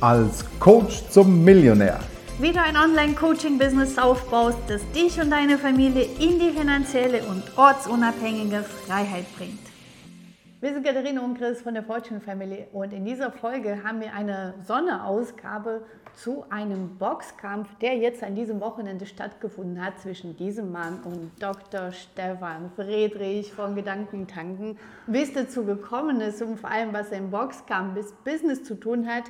als Coach zum Millionär. Wie du ein Online-Coaching-Business aufbaust, das dich und deine Familie in die finanzielle und ortsunabhängige Freiheit bringt. Wir sind Katharina und Chris von der Fortune Family und in dieser Folge haben wir eine Sonderausgabe zu einem Boxkampf, der jetzt an diesem Wochenende stattgefunden hat zwischen diesem Mann und Dr. Stefan Friedrich von Gedankentanken. Wie es dazu gekommen ist und vor allem, was ein Boxkampf mit Business zu tun hat,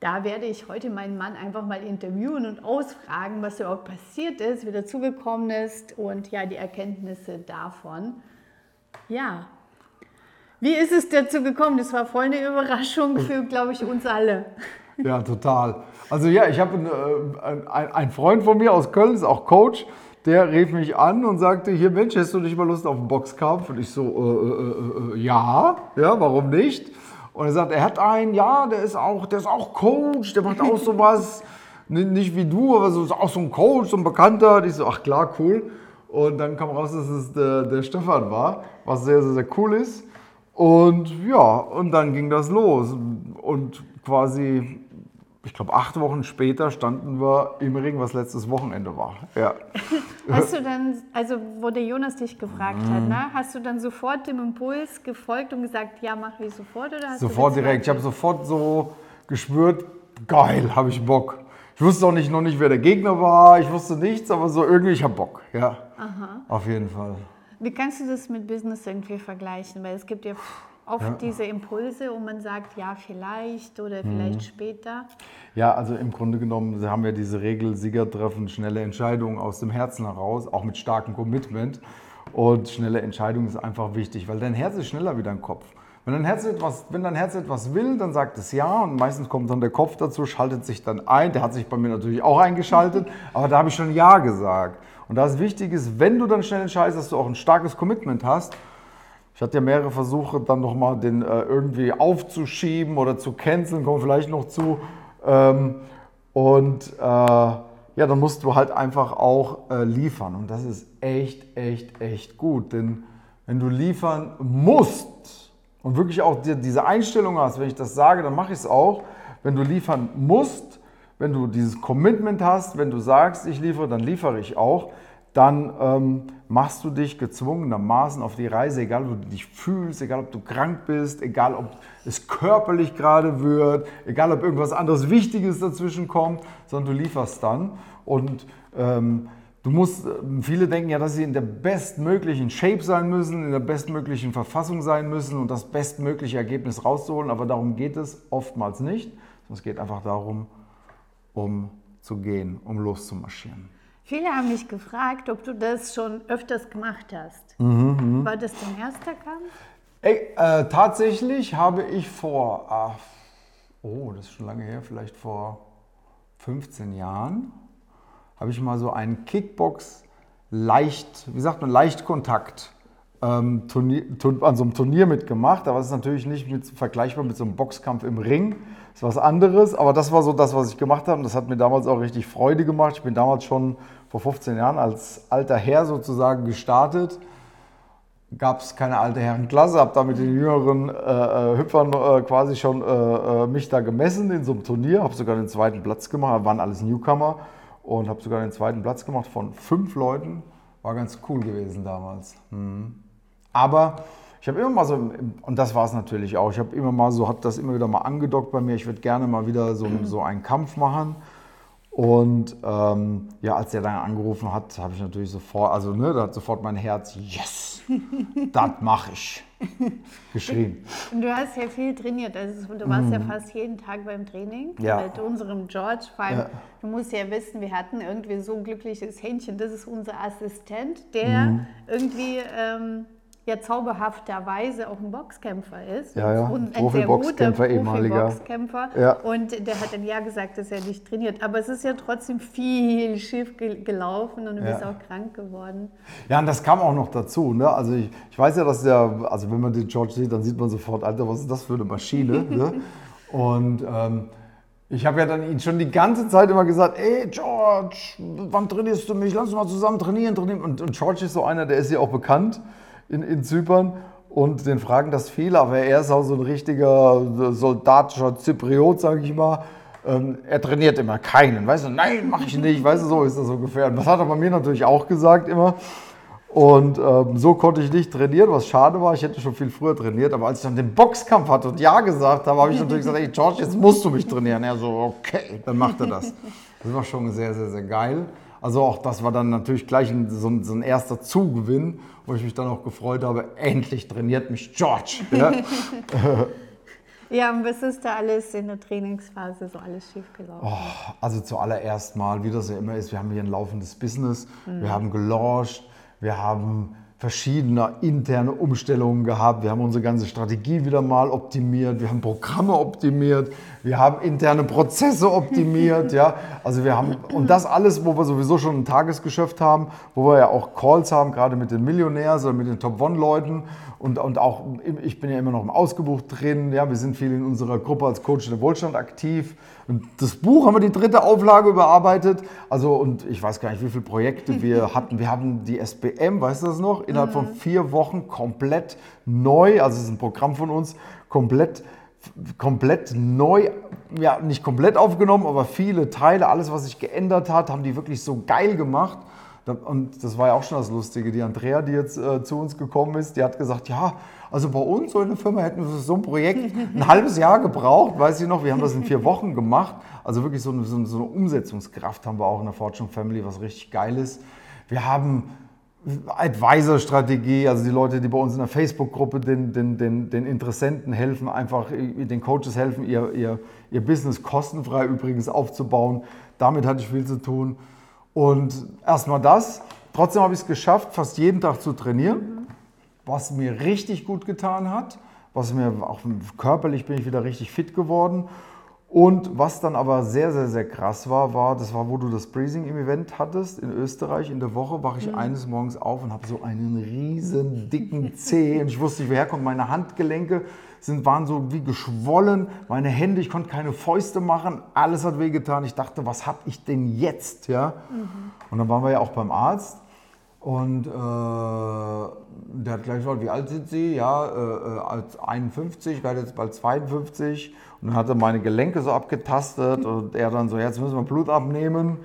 da werde ich heute meinen Mann einfach mal interviewen und ausfragen, was überhaupt passiert ist, wie dazugekommen ist und ja, die Erkenntnisse davon. Ja, wie ist es dazu gekommen? Das war voll eine Überraschung für, glaube ich, uns alle. Ja, total. Also ja, ich habe einen, äh, Freund von mir aus Köln, ist auch Coach, der rief mich an und sagte, hier Mensch, hast du nicht mal Lust auf einen Boxkampf? Und ich so, äh, äh, äh, ja, ja, warum nicht? Und er sagt, er hat einen, ja, der ist auch, der ist auch Coach, der macht auch sowas, nicht wie du, aber so, ist auch so ein Coach, so ein Bekannter. Und ich so, ach klar, cool. Und dann kam raus, dass es der, der Stefan war, was sehr, sehr, sehr cool ist. Und ja, und dann ging das los. Und quasi, ich glaube, acht Wochen später standen wir im Ring, was letztes Wochenende war. Ja. Hast du dann, also wo der Jonas dich gefragt mhm. hat, ne, hast du dann sofort dem Impuls gefolgt und gesagt, ja, mache ich sofort? Oder sofort direkt. Ich habe sofort so gespürt, geil, habe ich Bock. Ich wusste auch nicht, noch nicht, wer der Gegner war. Ich wusste nichts, aber so irgendwie, ich habe Bock. Ja, Aha. auf jeden Fall. Wie kannst du das mit Business irgendwie vergleichen? Weil es gibt ja oft ja. diese Impulse und man sagt, ja, vielleicht oder vielleicht mhm. später. Ja, also im Grunde genommen haben wir diese Regel, Sieger treffen schnelle Entscheidungen aus dem Herzen heraus, auch mit starkem Commitment. Und schnelle Entscheidungen ist einfach wichtig, weil dein Herz ist schneller wie dein Kopf. Wenn dein, Herz etwas, wenn dein Herz etwas will, dann sagt es ja und meistens kommt dann der Kopf dazu, schaltet sich dann ein. Der hat sich bei mir natürlich auch eingeschaltet, aber da habe ich schon Ja gesagt. Und da ist wichtig ist, wenn du dann schnell entscheidest, dass du auch ein starkes Commitment hast. Ich hatte ja mehrere Versuche, dann nochmal den äh, irgendwie aufzuschieben oder zu canceln, kommen vielleicht noch zu. Ähm, und äh, ja, dann musst du halt einfach auch äh, liefern. Und das ist echt, echt, echt gut. Denn wenn du liefern musst und wirklich auch dir diese Einstellung hast, wenn ich das sage, dann mache ich es auch. Wenn du liefern musst, wenn du dieses Commitment hast, wenn du sagst, ich liefere, dann liefere ich auch, dann ähm, machst du dich gezwungenermaßen auf die Reise, egal wo du dich fühlst, egal ob du krank bist, egal ob es körperlich gerade wird, egal ob irgendwas anderes Wichtiges dazwischen kommt, sondern du lieferst dann. Und ähm, du musst, viele denken ja, dass sie in der bestmöglichen Shape sein müssen, in der bestmöglichen Verfassung sein müssen und das bestmögliche Ergebnis rauszuholen, aber darum geht es oftmals nicht, es geht einfach darum, um zu gehen, um loszumarschieren. Viele haben mich gefragt, ob du das schon öfters gemacht hast. Mhm, mh. War das dein erster Kampf? Ey, äh, tatsächlich habe ich vor, ach, oh, das ist schon lange her, vielleicht vor 15 Jahren, habe ich mal so einen Kickbox leicht, wie sagt man, Leichtkontakt ähm, Turnier, an so einem Turnier mitgemacht. Aber es ist natürlich nicht mit, vergleichbar mit so einem Boxkampf im Ring. Ist was anderes. Aber das war so das, was ich gemacht habe. Und das hat mir damals auch richtig Freude gemacht. Ich bin damals schon vor 15 Jahren als alter Herr sozusagen gestartet. Gab es keine alte Herrenklasse, habe da mit den jüngeren äh, äh, Hüpfern äh, quasi schon äh, äh, mich da gemessen in so einem Turnier. Habe sogar den zweiten Platz gemacht, waren alles Newcomer und habe sogar den zweiten Platz gemacht von fünf Leuten. War ganz cool gewesen damals. Mhm. Aber ich habe immer mal so, und das war es natürlich auch, ich habe immer mal so, hat das immer wieder mal angedockt bei mir, ich würde gerne mal wieder so, so einen Kampf machen. Und ähm, ja, als er dann angerufen hat, habe ich natürlich sofort, also ne, da hat sofort mein Herz, yes, das mache ich, geschrien. Und du hast ja viel trainiert, also du warst mm. ja mhm. fast jeden Tag beim Training ja. mit unserem George. Vor allem, ja. du musst ja wissen, wir hatten irgendwie so ein glückliches Händchen, das ist unser Assistent, der mm. irgendwie... Ähm, ja zauberhafterweise auch ein Boxkämpfer ist. Ja, ja. Und ein sehr guter Profi-Boxkämpfer. Ja. Und der hat dann ja gesagt, dass er nicht trainiert. Aber es ist ja trotzdem viel schief gelaufen und du ja. bist auch krank geworden. Ja, und das kam auch noch dazu. Ne? Also ich, ich weiß ja, dass der, also wenn man den George sieht, dann sieht man sofort, Alter, was ist das für eine Maschine? ne? Und ähm, ich habe ja dann ihn schon die ganze Zeit immer gesagt, ey George, wann trainierst du mich? Lass uns mal zusammen trainieren, trainieren. Und, und George ist so einer, der ist ja auch bekannt in, in Zypern. und den fragen das viele, aber er ist auch so ein richtiger soldatischer Zypriot, sage ich mal. Ähm, er trainiert immer keinen, weißt du, nein, mache ich nicht, weißt du, so ist das ungefähr. Und das hat er bei mir natürlich auch gesagt immer. Und ähm, so konnte ich nicht trainieren, was schade war. Ich hätte schon viel früher trainiert, aber als ich dann den Boxkampf hatte und Ja gesagt habe, habe ich natürlich gesagt, hey George, jetzt musst du mich trainieren. Er so, okay, dann macht er das. Das war schon sehr, sehr, sehr geil. Also auch das war dann natürlich gleich ein, so, ein, so, ein, erster Zugewinn, wo ich mich dann auch gefreut habe, endlich trainiert mich George. Ja, ja und was ist da alles in der Trainingsphase so alles schiefgelaufen? Oh, also zuallererst mal, wie das ja immer ist, wir haben hier ein laufendes Business, mhm. wir haben gelauncht, wir haben verschiedene interne Umstellungen gehabt. Wir haben unsere ganze Strategie wieder mal optimiert. Wir haben Programme optimiert. Wir haben interne Prozesse optimiert. ja, also wir haben und das alles, wo wir sowieso schon ein Tagesgeschäft haben, wo wir ja auch Calls haben, gerade mit den Millionärs oder mit den Top One Leuten und, und auch ich bin ja immer noch im Ausgebuch drin. Ja, wir sind viel in unserer Gruppe als Coach der Wohlstand aktiv. Und das Buch haben wir die dritte Auflage überarbeitet. Also, und ich weiß gar nicht, wie viele Projekte wir hatten. Wir haben die SBM, weißt du das noch? Innerhalb von vier Wochen komplett neu, also es ist ein Programm von uns, komplett komplett neu, ja nicht komplett aufgenommen, aber viele Teile, alles was sich geändert hat, haben die wirklich so geil gemacht. Und das war ja auch schon das Lustige. Die Andrea, die jetzt äh, zu uns gekommen ist, die hat gesagt, ja, also bei uns so in der Firma hätten wir für so ein Projekt ein halbes Jahr gebraucht, weiß ich noch. Wir haben das in vier Wochen gemacht. Also wirklich so eine, so eine Umsetzungskraft haben wir auch in der Fortune Family, was richtig geil ist. Wir haben Advisor-Strategie, also die Leute, die bei uns in der Facebook-Gruppe den, den, den, den Interessenten helfen, einfach den Coaches helfen, ihr, ihr, ihr Business kostenfrei übrigens aufzubauen. Damit hatte ich viel zu tun. Und erstmal das. Trotzdem habe ich es geschafft, fast jeden Tag zu trainieren, was mir richtig gut getan hat. Was mir auch körperlich bin ich wieder richtig fit geworden. Und was dann aber sehr, sehr, sehr krass war, war, das war, wo du das Breathing im Event hattest in Österreich. In der Woche wache ich mhm. eines Morgens auf und habe so einen riesen dicken Zeh und ich wusste nicht, woher kommt. Meine Handgelenke sind, waren so wie geschwollen, meine Hände, ich konnte keine Fäuste machen, alles hat wehgetan. Ich dachte, was habe ich denn jetzt? Ja? Mhm. Und dann waren wir ja auch beim Arzt und äh, der hat gleich gefragt, wie alt sind Sie? Ja, äh, äh als 51, ich werde jetzt bald 52. Und dann hat er meine Gelenke so abgetastet und er dann so, jetzt müssen wir Blut abnehmen.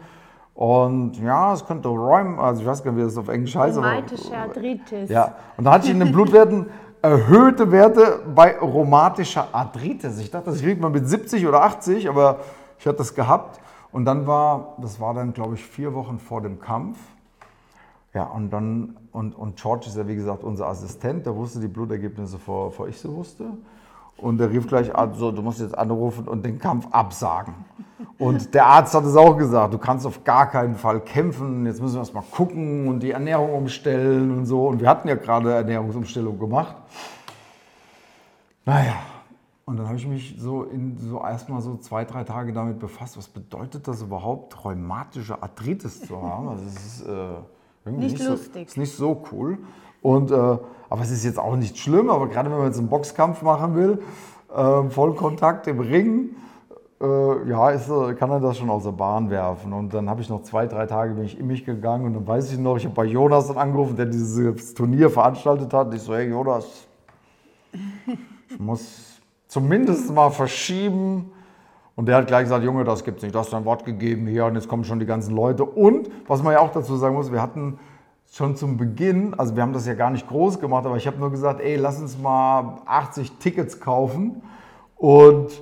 Und ja, es könnte Rheum, also ich weiß gar nicht, wie das auf Englisch heißt. Rheumatische Arthritis. Ja, und da hatte ich in den Blutwerten erhöhte Werte bei rheumatischer Arthritis. Ich dachte, das kriegt man mit 70 oder 80, aber ich hatte das gehabt. Und dann war, das war dann, glaube ich, vier Wochen vor dem Kampf. Ja, und dann, und, und George ist ja wie gesagt unser Assistent, der wusste die Blutergebnisse, vor, vor ich sie wusste. Und der rief gleich an, so, du musst jetzt anrufen und den Kampf absagen. Und der Arzt hat es auch gesagt, du kannst auf gar keinen Fall kämpfen, jetzt müssen wir erst mal gucken und die Ernährung umstellen und so. Und wir hatten ja gerade Ernährungsumstellung gemacht. Naja, und dann habe ich mich so, in, so erstmal so zwei, drei Tage damit befasst, was bedeutet das überhaupt, rheumatische Arthritis zu haben. Also das ist, äh, nicht, nicht lustig. So, ist nicht so cool. Und, äh, aber es ist jetzt auch nicht schlimm, aber gerade wenn man jetzt einen Boxkampf machen will, äh, Vollkontakt im Ring, äh, ja, ist, kann er das schon aus der Bahn werfen. Und dann habe ich noch zwei, drei Tage bin ich in mich gegangen und dann weiß ich noch, ich habe bei Jonas dann angerufen, der dieses Turnier veranstaltet hat. Und ich so, hey Jonas, ich muss zumindest mal verschieben. Und der hat gleich gesagt, Junge, das gibt's nicht, du hast dein Wort gegeben hier und jetzt kommen schon die ganzen Leute. Und, was man ja auch dazu sagen muss, wir hatten schon zum Beginn, also wir haben das ja gar nicht groß gemacht, aber ich habe nur gesagt, ey, lass uns mal 80 Tickets kaufen. Und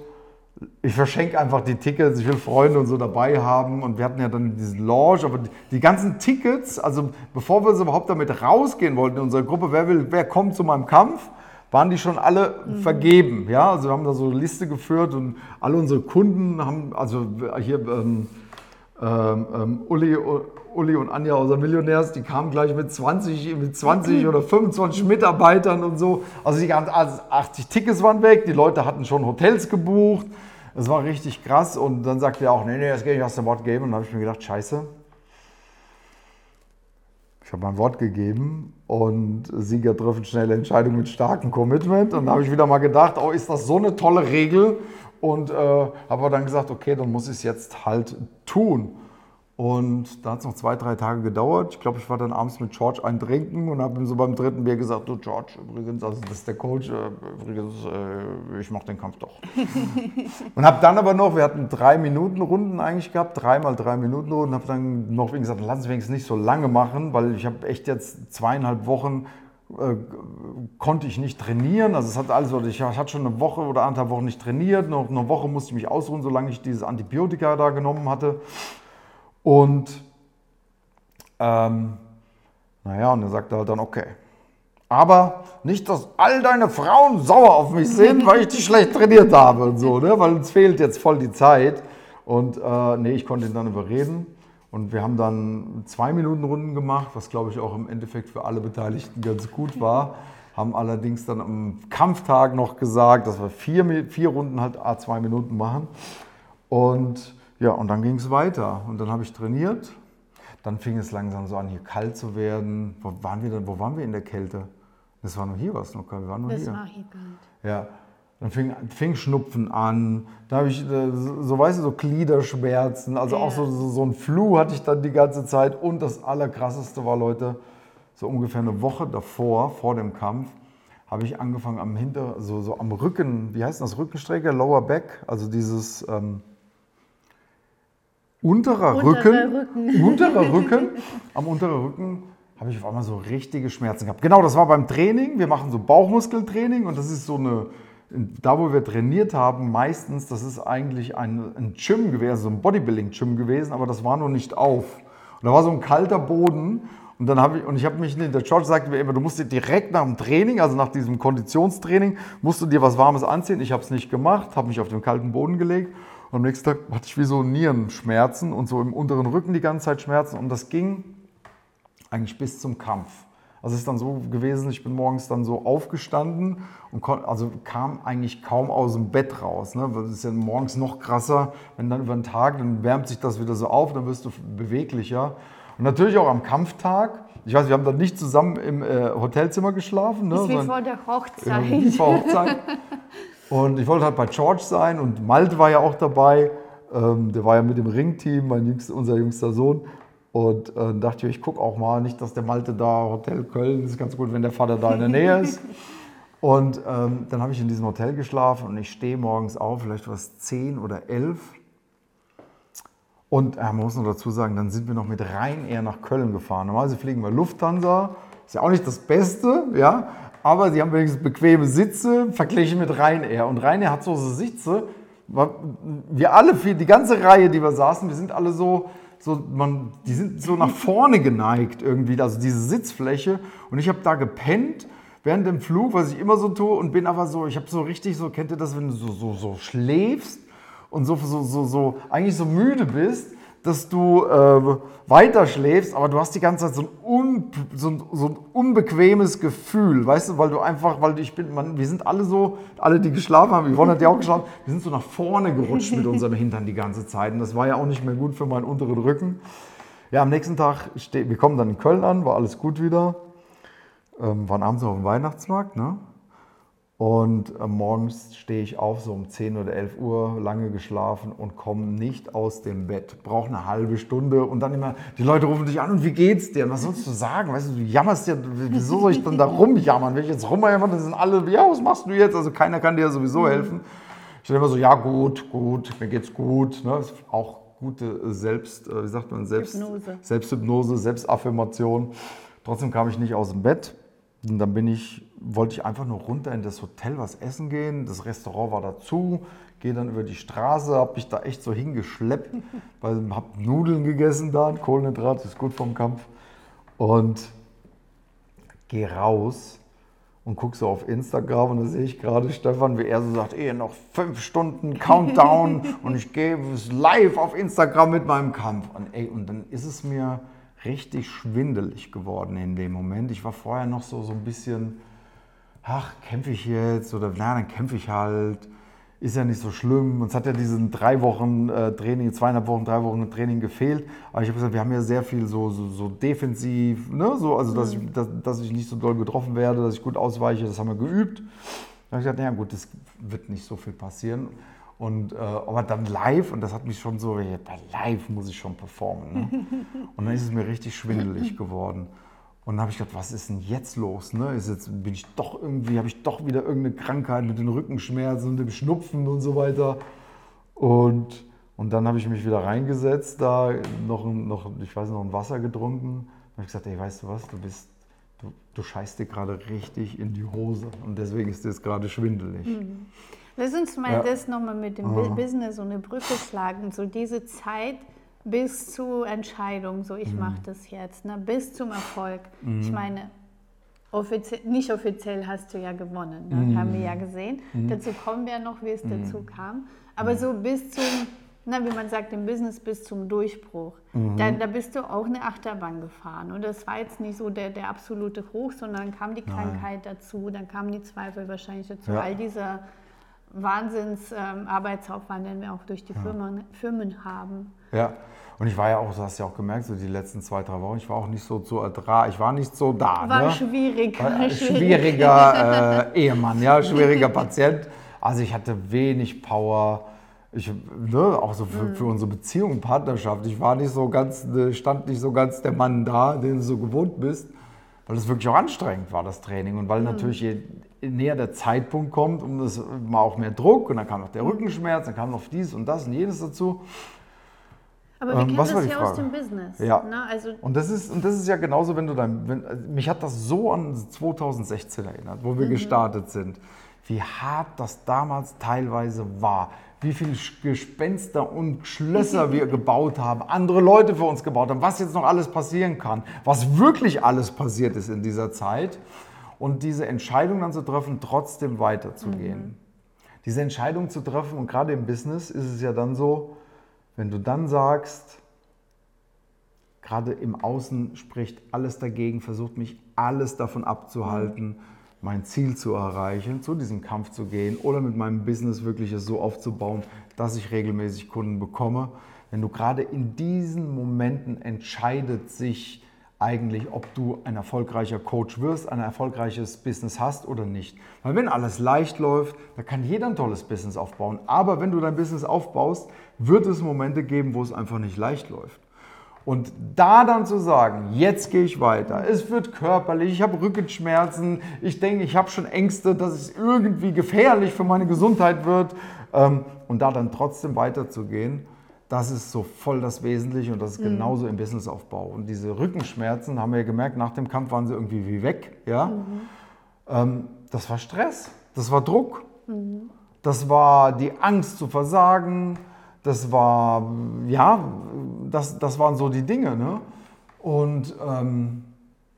ich verschenke einfach die Tickets, ich will Freunde und so dabei haben. Und wir hatten ja dann diesen Launch, aber die ganzen Tickets, also bevor wir überhaupt damit rausgehen wollten in unserer Gruppe, wer will, wer kommt zu meinem Kampf, waren die schon alle mhm. vergeben. Ja, also wir haben da so eine Liste geführt und alle unsere Kunden haben, also hier ähm, ähm, ähm Uli, Uli und Anja aus der Millionärs, die kamen gleich mit 20, mit 20 oder 25 Mitarbeitern und so. Also die ganzen 80 Tickets waren weg, die Leute hatten schon Hotels gebucht. Es war richtig krass und dann sagte er auch, nee, nee, das geht nicht aus dem Wort geben. Und dann habe ich mir gedacht, scheiße, ich habe mein Wort gegeben und Sieger treffen schnelle Entscheidungen mit starkem Commitment. Und da habe ich wieder mal gedacht, oh, ist das so eine tolle Regel? Und äh, habe dann gesagt, okay, dann muss ich es jetzt halt tun. Und da hat es noch zwei, drei Tage gedauert. Ich glaube, ich war dann abends mit George ein Trinken und habe ihm so beim dritten Bier gesagt, du George, übrigens, also das ist der Coach, äh, übrigens, äh, ich mache den Kampf doch. und habe dann aber noch, wir hatten drei Minuten Runden eigentlich gehabt, dreimal drei Minuten Runden, habe dann noch gesagt, lass uns wenigstens nicht so lange machen, weil ich habe echt jetzt zweieinhalb Wochen äh, konnte ich nicht trainieren. Also es hat alles, ich hatte schon eine Woche oder anderthalb Wochen nicht trainiert. Noch eine Woche musste ich mich ausruhen, solange ich dieses Antibiotika da genommen hatte. Und ähm, naja, und er sagte halt dann, okay. Aber nicht, dass all deine Frauen sauer auf mich sind, weil ich dich schlecht trainiert habe und so, ne? weil uns fehlt jetzt voll die Zeit. Und äh, nee, ich konnte ihn dann überreden. Und wir haben dann zwei Minuten Runden gemacht, was glaube ich auch im Endeffekt für alle Beteiligten ganz gut war. Haben allerdings dann am Kampftag noch gesagt, dass wir vier, vier Runden halt a zwei Minuten machen. Und ja, und dann ging es weiter. Und dann habe ich trainiert. Dann fing es langsam so an, hier kalt zu werden. Wo waren wir denn? Wo waren wir in der Kälte? Das war noch hier, was noch kalt. Wir waren noch das hier. war hier kalt. Ja. Dann fing, fing Schnupfen an. Da habe ich, äh, so weißt du, so Gliederschmerzen. Also auch so, so, so ein Flu hatte ich dann die ganze Zeit. Und das Allerkrasseste war, Leute, so ungefähr eine Woche davor, vor dem Kampf, habe ich angefangen am Hinter, so, so am Rücken, wie heißt das, Rückenstrecke, Lower Back, also dieses ähm, unterer Unterer Rücken, Rücken. unterer Rücken, am unteren Rücken habe ich auf einmal so richtige Schmerzen gehabt. Genau, das war beim Training. Wir machen so Bauchmuskeltraining und das ist so eine, da wo wir trainiert haben, meistens, das ist eigentlich ein, ein Gym gewesen, so ein Bodybuilding-Gym gewesen, aber das war noch nicht auf. Und da war so ein kalter Boden und dann habe ich, und ich habe mich, der George sagte mir immer, du musst dir direkt nach dem Training, also nach diesem Konditionstraining, musst du dir was Warmes anziehen. Ich habe es nicht gemacht, habe mich auf den kalten Boden gelegt und am nächsten Tag hatte ich wie so Nierenschmerzen und so im unteren Rücken die ganze Zeit Schmerzen und das ging eigentlich bis zum Kampf. Also es ist dann so gewesen, ich bin morgens dann so aufgestanden und also kam eigentlich kaum aus dem Bett raus. Ne? Das ist ja morgens noch krasser, wenn dann über den Tag, dann wärmt sich das wieder so auf, dann wirst du beweglicher. Und natürlich auch am Kampftag. Ich weiß, wir haben dann nicht zusammen im äh, Hotelzimmer geschlafen. Ne? Das ist wie vor der Hochzeit. wie vor Hochzeit. Und ich wollte halt bei George sein und Malte war ja auch dabei. Ähm, der war ja mit dem Ringteam, mein jüngster, unser jüngster Sohn. Und äh, dachte ich, ich gucke auch mal, nicht, dass der Malte da, Hotel Köln, ist ganz gut, wenn der Vater da in der Nähe ist. Und ähm, dann habe ich in diesem Hotel geschlafen und ich stehe morgens auf, vielleicht war es 10 oder 11. Und äh, man muss noch dazu sagen, dann sind wir noch mit Ryanair nach Köln gefahren. Normalerweise fliegen wir Lufthansa, ist ja auch nicht das Beste, ja, aber sie haben wenigstens bequeme Sitze verglichen mit Ryanair. Und Ryanair hat so Sitze, wir alle, die ganze Reihe, die wir saßen, wir sind alle so, so man, die sind so nach vorne geneigt irgendwie, also diese Sitzfläche. Und ich habe da gepennt während dem Flug, was ich immer so tue, und bin aber so, ich habe so richtig so, kennt ihr das, wenn du so, so, so schläfst und so, so, so, so eigentlich so müde bist, dass du äh, weiter schläfst, aber du hast die ganze Zeit so ein, un, so, ein, so ein unbequemes Gefühl, weißt du, weil du einfach, weil ich bin, man, wir sind alle so, alle, die geschlafen haben, Yvonne hat ja auch geschlafen, wir sind so nach vorne gerutscht mit unserem Hintern die ganze Zeit und das war ja auch nicht mehr gut für meinen unteren Rücken. Ja, am nächsten Tag, ste- wir kommen dann in Köln an, war alles gut wieder, ähm, waren abends auf dem Weihnachtsmarkt, ne? Und äh, morgens stehe ich auf, so um 10 oder 11 Uhr, lange geschlafen und komme nicht aus dem Bett. Brauche eine halbe Stunde und dann immer, die Leute rufen dich an und wie geht's dir? Und was sollst du sagen? Weißt du, du jammerst ja, wieso soll ich dann da rumjammern? Wenn ich jetzt rumjammern, dann sind alle, ja, was machst du jetzt? Also keiner kann dir ja sowieso helfen. Ich stelle immer so, ja gut, gut, mir geht's gut. Ne? Auch gute Selbst, äh, wie sagt man, Selbst, Hypnose. Selbsthypnose, Selbstaffirmation. Trotzdem kam ich nicht aus dem Bett. Und dann bin ich, wollte ich einfach nur runter in das Hotel was essen gehen. Das Restaurant war dazu. Gehe dann über die Straße, habe mich da echt so hingeschleppt, weil ich habe Nudeln gegessen da, Kohlenhydrat, ist gut vom Kampf. Und gehe raus und gucke so auf Instagram und da sehe ich gerade Stefan, wie er so sagt, eh, noch fünf Stunden Countdown und ich gehe live auf Instagram mit meinem Kampf. Und, ey, und dann ist es mir richtig schwindelig geworden in dem Moment. Ich war vorher noch so, so ein bisschen, ach, kämpfe ich jetzt oder na, dann kämpfe ich halt. Ist ja nicht so schlimm. Uns hat ja diesen drei Wochen äh, Training, zweieinhalb Wochen, drei Wochen Training gefehlt. Aber ich habe gesagt, wir haben ja sehr viel so, so, so defensiv, ne? so, also dass, ich, dass, dass ich nicht so doll getroffen werde, dass ich gut ausweiche, das haben wir geübt. Da habe ich gesagt, naja gut, das wird nicht so viel passieren. Und, äh, aber dann live, und das hat mich schon so, bei live muss ich schon performen. Ne? Und dann ist es mir richtig schwindelig geworden. Und dann habe ich gedacht, was ist denn jetzt los? Ne? Ist jetzt, bin ich doch irgendwie, habe ich doch wieder irgendeine Krankheit mit den Rückenschmerzen und dem Schnupfen und so weiter. Und, und dann habe ich mich wieder reingesetzt, da noch, noch, ich weiß noch, ein Wasser getrunken. Und habe gesagt, ey, weißt du was, du bist, du, du scheißt dir gerade richtig in die Hose. Und deswegen ist das gerade schwindelig. Mhm. Lass uns mal ja. das nochmal mit dem ja. Business und eine Brücke schlagen. So diese Zeit bis zur Entscheidung, so ich mhm. mache das jetzt, ne? bis zum Erfolg. Mhm. Ich meine, offiziell, nicht offiziell hast du ja gewonnen, ne? mhm. haben wir ja gesehen. Mhm. Dazu kommen wir noch, wie es mhm. dazu kam. Aber mhm. so bis zum, na, wie man sagt, im Business bis zum Durchbruch, da, da, bist du auch eine Achterbahn gefahren. Und das war jetzt nicht so der, der absolute Hoch, sondern dann kam die Krankheit Nein. dazu, dann kamen die Zweifel wahrscheinlich dazu, ja. all dieser Wahnsinns-Arbeitsaufwand, ähm, den wir auch durch die ja. Firmen, Firmen haben. Ja, und ich war ja auch, du hast ja auch gemerkt, so die letzten zwei, drei Wochen, ich war auch nicht so zu ertragen, ich war nicht so da. War ne? schwierig. War schwierig. Schwieriger äh, Ehemann, ja, schwieriger Patient. Also ich hatte wenig Power. Ich, ne, auch so für, für, unsere Beziehung und Partnerschaft. Ich war nicht so ganz, ne, stand nicht so ganz der Mann da, den du so gewohnt bist, weil es wirklich auch anstrengend war, das Training. Und weil mhm. natürlich je näher der Zeitpunkt kommt, um das mal auch mehr Druck und dann kam noch der Rückenschmerz, dann kam noch dies und das und jenes dazu. Aber wir ähm, kennen das ja aus dem Business. Ja. Ne? Also und, das ist, und das ist ja genauso, wenn du dein. Wenn, also mich hat das so an 2016 erinnert, wo wir mhm. gestartet sind. Wie hart das damals teilweise war. Wie viele Gespenster und Schlösser wir gebaut haben, andere Leute für uns gebaut haben, was jetzt noch alles passieren kann, was wirklich alles passiert ist in dieser Zeit. Und diese Entscheidung dann zu treffen, trotzdem weiterzugehen. Mhm. Diese Entscheidung zu treffen, und gerade im Business ist es ja dann so, wenn du dann sagst, gerade im Außen spricht alles dagegen, versucht mich alles davon abzuhalten, mein Ziel zu erreichen, zu diesem Kampf zu gehen oder mit meinem Business wirklich es so aufzubauen, dass ich regelmäßig Kunden bekomme. Wenn du gerade in diesen Momenten entscheidet sich eigentlich, ob du ein erfolgreicher Coach wirst, ein erfolgreiches Business hast oder nicht. Weil wenn alles leicht läuft, da kann jeder ein tolles Business aufbauen. Aber wenn du dein Business aufbaust, wird es Momente geben, wo es einfach nicht leicht läuft. Und da dann zu sagen, jetzt gehe ich weiter, es wird körperlich, ich habe Rückenschmerzen, ich denke, ich habe schon Ängste, dass es irgendwie gefährlich für meine Gesundheit wird ähm, und da dann trotzdem weiterzugehen, das ist so voll das Wesentliche und das ist mhm. genauso im Businessaufbau. Und diese Rückenschmerzen, haben wir ja gemerkt, nach dem Kampf waren sie irgendwie wie weg. Ja? Mhm. Ähm, das war Stress, das war Druck, mhm. das war die Angst zu versagen, das war, ja, das, das waren so die Dinge. Ne? Und ähm,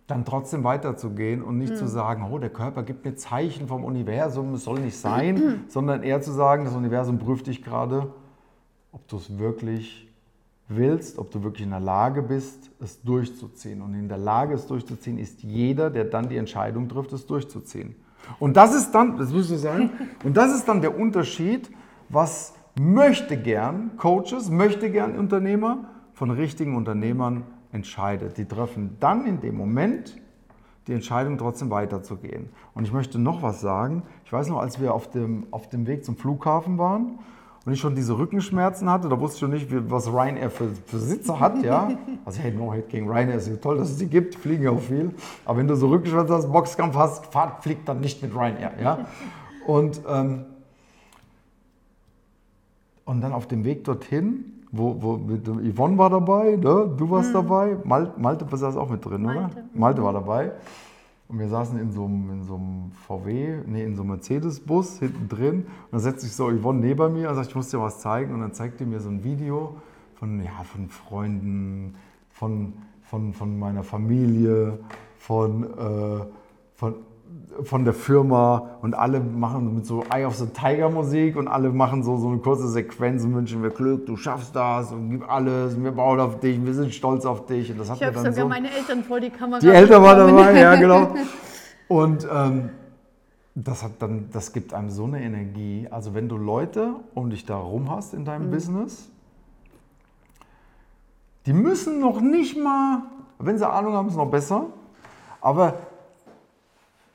dann trotzdem weiterzugehen und nicht zu mhm. sagen, oh, der Körper gibt mir Zeichen vom Universum, es soll nicht sein, sondern eher zu sagen, das Universum prüft dich gerade ob du es wirklich willst, ob du wirklich in der Lage bist, es durchzuziehen. Und in der Lage, es durchzuziehen, ist jeder, der dann die Entscheidung trifft, es durchzuziehen. Und das ist dann, das muss ich sagen, und das ist dann der Unterschied, was möchte gern Coaches, möchte gern Unternehmer von richtigen Unternehmern entscheidet. Die treffen dann in dem Moment die Entscheidung, trotzdem weiterzugehen. Und ich möchte noch was sagen. Ich weiß noch, als wir auf dem, auf dem Weg zum Flughafen waren, und ich schon diese Rückenschmerzen hatte, da wusste ich schon nicht, was Ryanair für, für Sitze hat, ja. Also hey, no hate gegen Ryanair, ist ja toll, dass es die gibt, fliegen ja auch viel. Aber wenn du so Rückenschmerzen hast, Boxkampf hast, fahrt, fliegt dann nicht mit Ryanair, ja. Und, ähm, und dann auf dem Weg dorthin, wo, wo mit, Yvonne war dabei, ne? du warst mhm. dabei, Mal, Malte saß auch mit drin, Malte. oder? Malte war dabei. Und wir saßen in so einem, in so einem VW, nee, in so einem Mercedes-Bus hinten drin. Und dann setzt sich so Yvonne neben mir und sagt, ich muss dir was zeigen. Und dann zeigt er mir so ein Video von, ja, von Freunden, von, von, von meiner Familie, von, äh, von von der Firma und alle machen mit so Eye of the Tiger Musik und alle machen so, so eine kurze Sequenz und wünschen mir Glück, du schaffst das und gib alles, wir bauen auf dich, wir sind stolz auf dich. Und das hat ich habe sogar so, meine Eltern vor die Kamera Die Eltern waren dabei, ja genau. Und ähm, das, hat dann, das gibt einem so eine Energie. Also wenn du Leute um dich da rum hast in deinem mhm. Business, die müssen noch nicht mal, wenn sie Ahnung haben, ist es noch besser, aber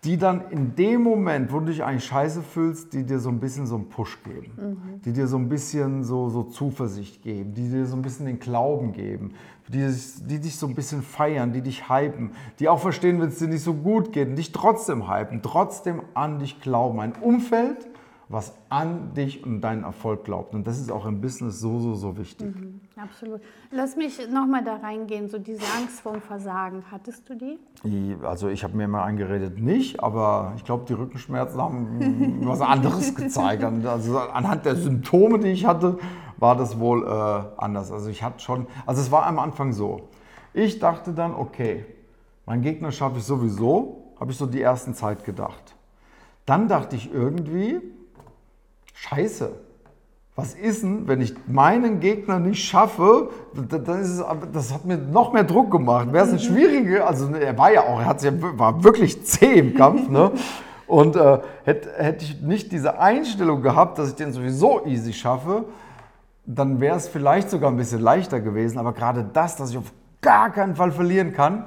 die dann in dem Moment, wo du dich eigentlich scheiße fühlst, die dir so ein bisschen so einen Push geben, Mhm. die dir so ein bisschen so, so Zuversicht geben, die dir so ein bisschen den Glauben geben, die, die dich so ein bisschen feiern, die dich hypen, die auch verstehen, wenn es dir nicht so gut geht und dich trotzdem hypen, trotzdem an dich glauben. Ein Umfeld, was an dich und deinen Erfolg glaubt. Und das ist auch im Business so, so, so wichtig. Absolut. Lass mich nochmal da reingehen, so diese Angst vorm Versagen. Hattest du die? Die- Also ich habe mir immer eingeredet, nicht, aber ich glaube, die Rückenschmerzen haben was anderes gezeigt. Also anhand der Symptome, die ich hatte, war das wohl äh, anders. Also ich hatte schon, also es war am Anfang so. Ich dachte dann, okay, mein Gegner schaffe ich sowieso, habe ich so die ersten Zeit gedacht. Dann dachte ich irgendwie, scheiße, was ist denn, wenn ich meinen Gegner nicht schaffe? Da- da ist das hat mir noch mehr Druck gemacht. Wäre es ein schwieriger, also er war ja auch, er hat's ja, war wirklich zäh im Kampf. Ne? Und äh, hätte, hätte ich nicht diese Einstellung gehabt, dass ich den sowieso easy schaffe, dann wäre es vielleicht sogar ein bisschen leichter gewesen. Aber gerade das, dass ich auf gar keinen Fall verlieren kann,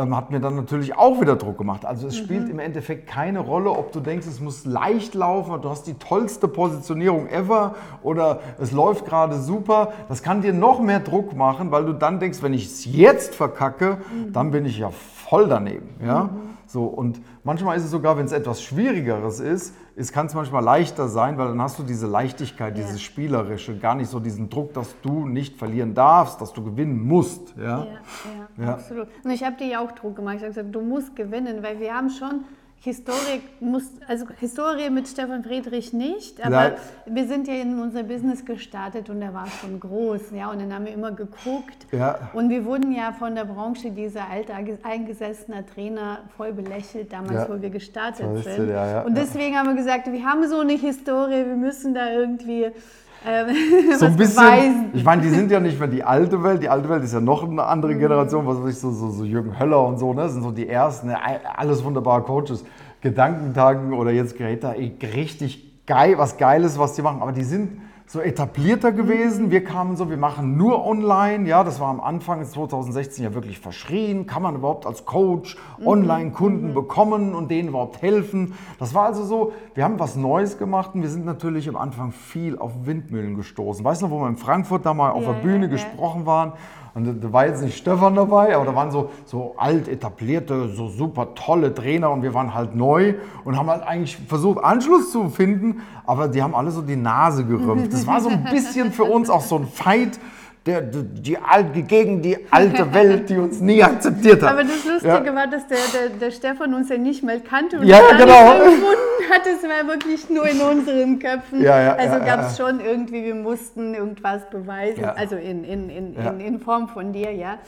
ähm, hat mir dann natürlich auch wieder Druck gemacht. Also es spielt im Endeffekt keine Rolle, ob du denkst, es muss leicht laufen, du hast die tollste Positionierung ever oder es läuft gerade super. Das kann dir noch mehr Druck machen, weil du dann denkst, wenn ich es jetzt verkacke, dann bin ich ja voll daneben. Ja? So, und manchmal ist es sogar, wenn es etwas Schwierigeres ist, es kann es manchmal leichter sein, weil dann hast du diese Leichtigkeit, Ja. dieses Spielerische, gar nicht so diesen Druck, dass du nicht verlieren darfst, dass du gewinnen musst. Ja? Ja, ja, Ja. absolut. Und ich habe dir ja auch Druck gemacht. Ich habe gesagt, du musst gewinnen, weil wir haben schon Historie, muss, also Historie mit Stefan Friedrich nicht, aber Ja. wir sind ja in unser Business gestartet und er war schon groß, ja, und dann haben wir immer geguckt. Ja. Und wir wurden ja von der Branche dieser alte eingesessener Trainer voll belächelt damals, Ja. wo wir gestartet sind. ja, und deswegen haben wir gesagt, wir haben so eine Historie, wir müssen da irgendwie ähm, so ein bisschen, beweisen. ich meine, die sind ja nicht mehr die alte Welt, die alte Welt ist ja noch eine andere Mhm. Generation, was weiß ich, so, so, so Jürgen Höller und so, ne, das sind so die ersten, ne, alles wunderbare Coaches, Gedankentagen oder jetzt Greta, ey, richtig geil, was Geiles, was die machen, aber die sind so etablierter gewesen, wir kamen so, wir machen nur online, ja, das war am Anfang 2016 ja wirklich verschrien, kann man überhaupt als Coach Online-Kunden bekommen und denen überhaupt helfen, das war also so, wir haben was Neues gemacht und wir sind natürlich am Anfang viel auf Windmühlen gestoßen, weißt du, wo wir in Frankfurt da mal auf Ja, der Bühne ja, ja. gesprochen waren und da- war jetzt nicht Stefan dabei, aber da waren so, so alt etablierte, so super tolle Trainer und wir waren halt neu und haben halt eigentlich versucht, Anschluss zu finden, aber die haben alle so die Nase gerümpft. Das war so ein bisschen für uns auch so ein Fight der, die, die, gegen die alte Welt, die uns nie akzeptiert hat. Aber das Lustige Ja. war, dass der, der, der Stefan uns ja nicht mal kannte und Ja, genau. so Es war wirklich nur in unseren Köpfen. Ja, ja, also ja, gab es schon irgendwie, wir mussten irgendwas beweisen, also in, in, in. Mhm. in, in Form von dir, ja.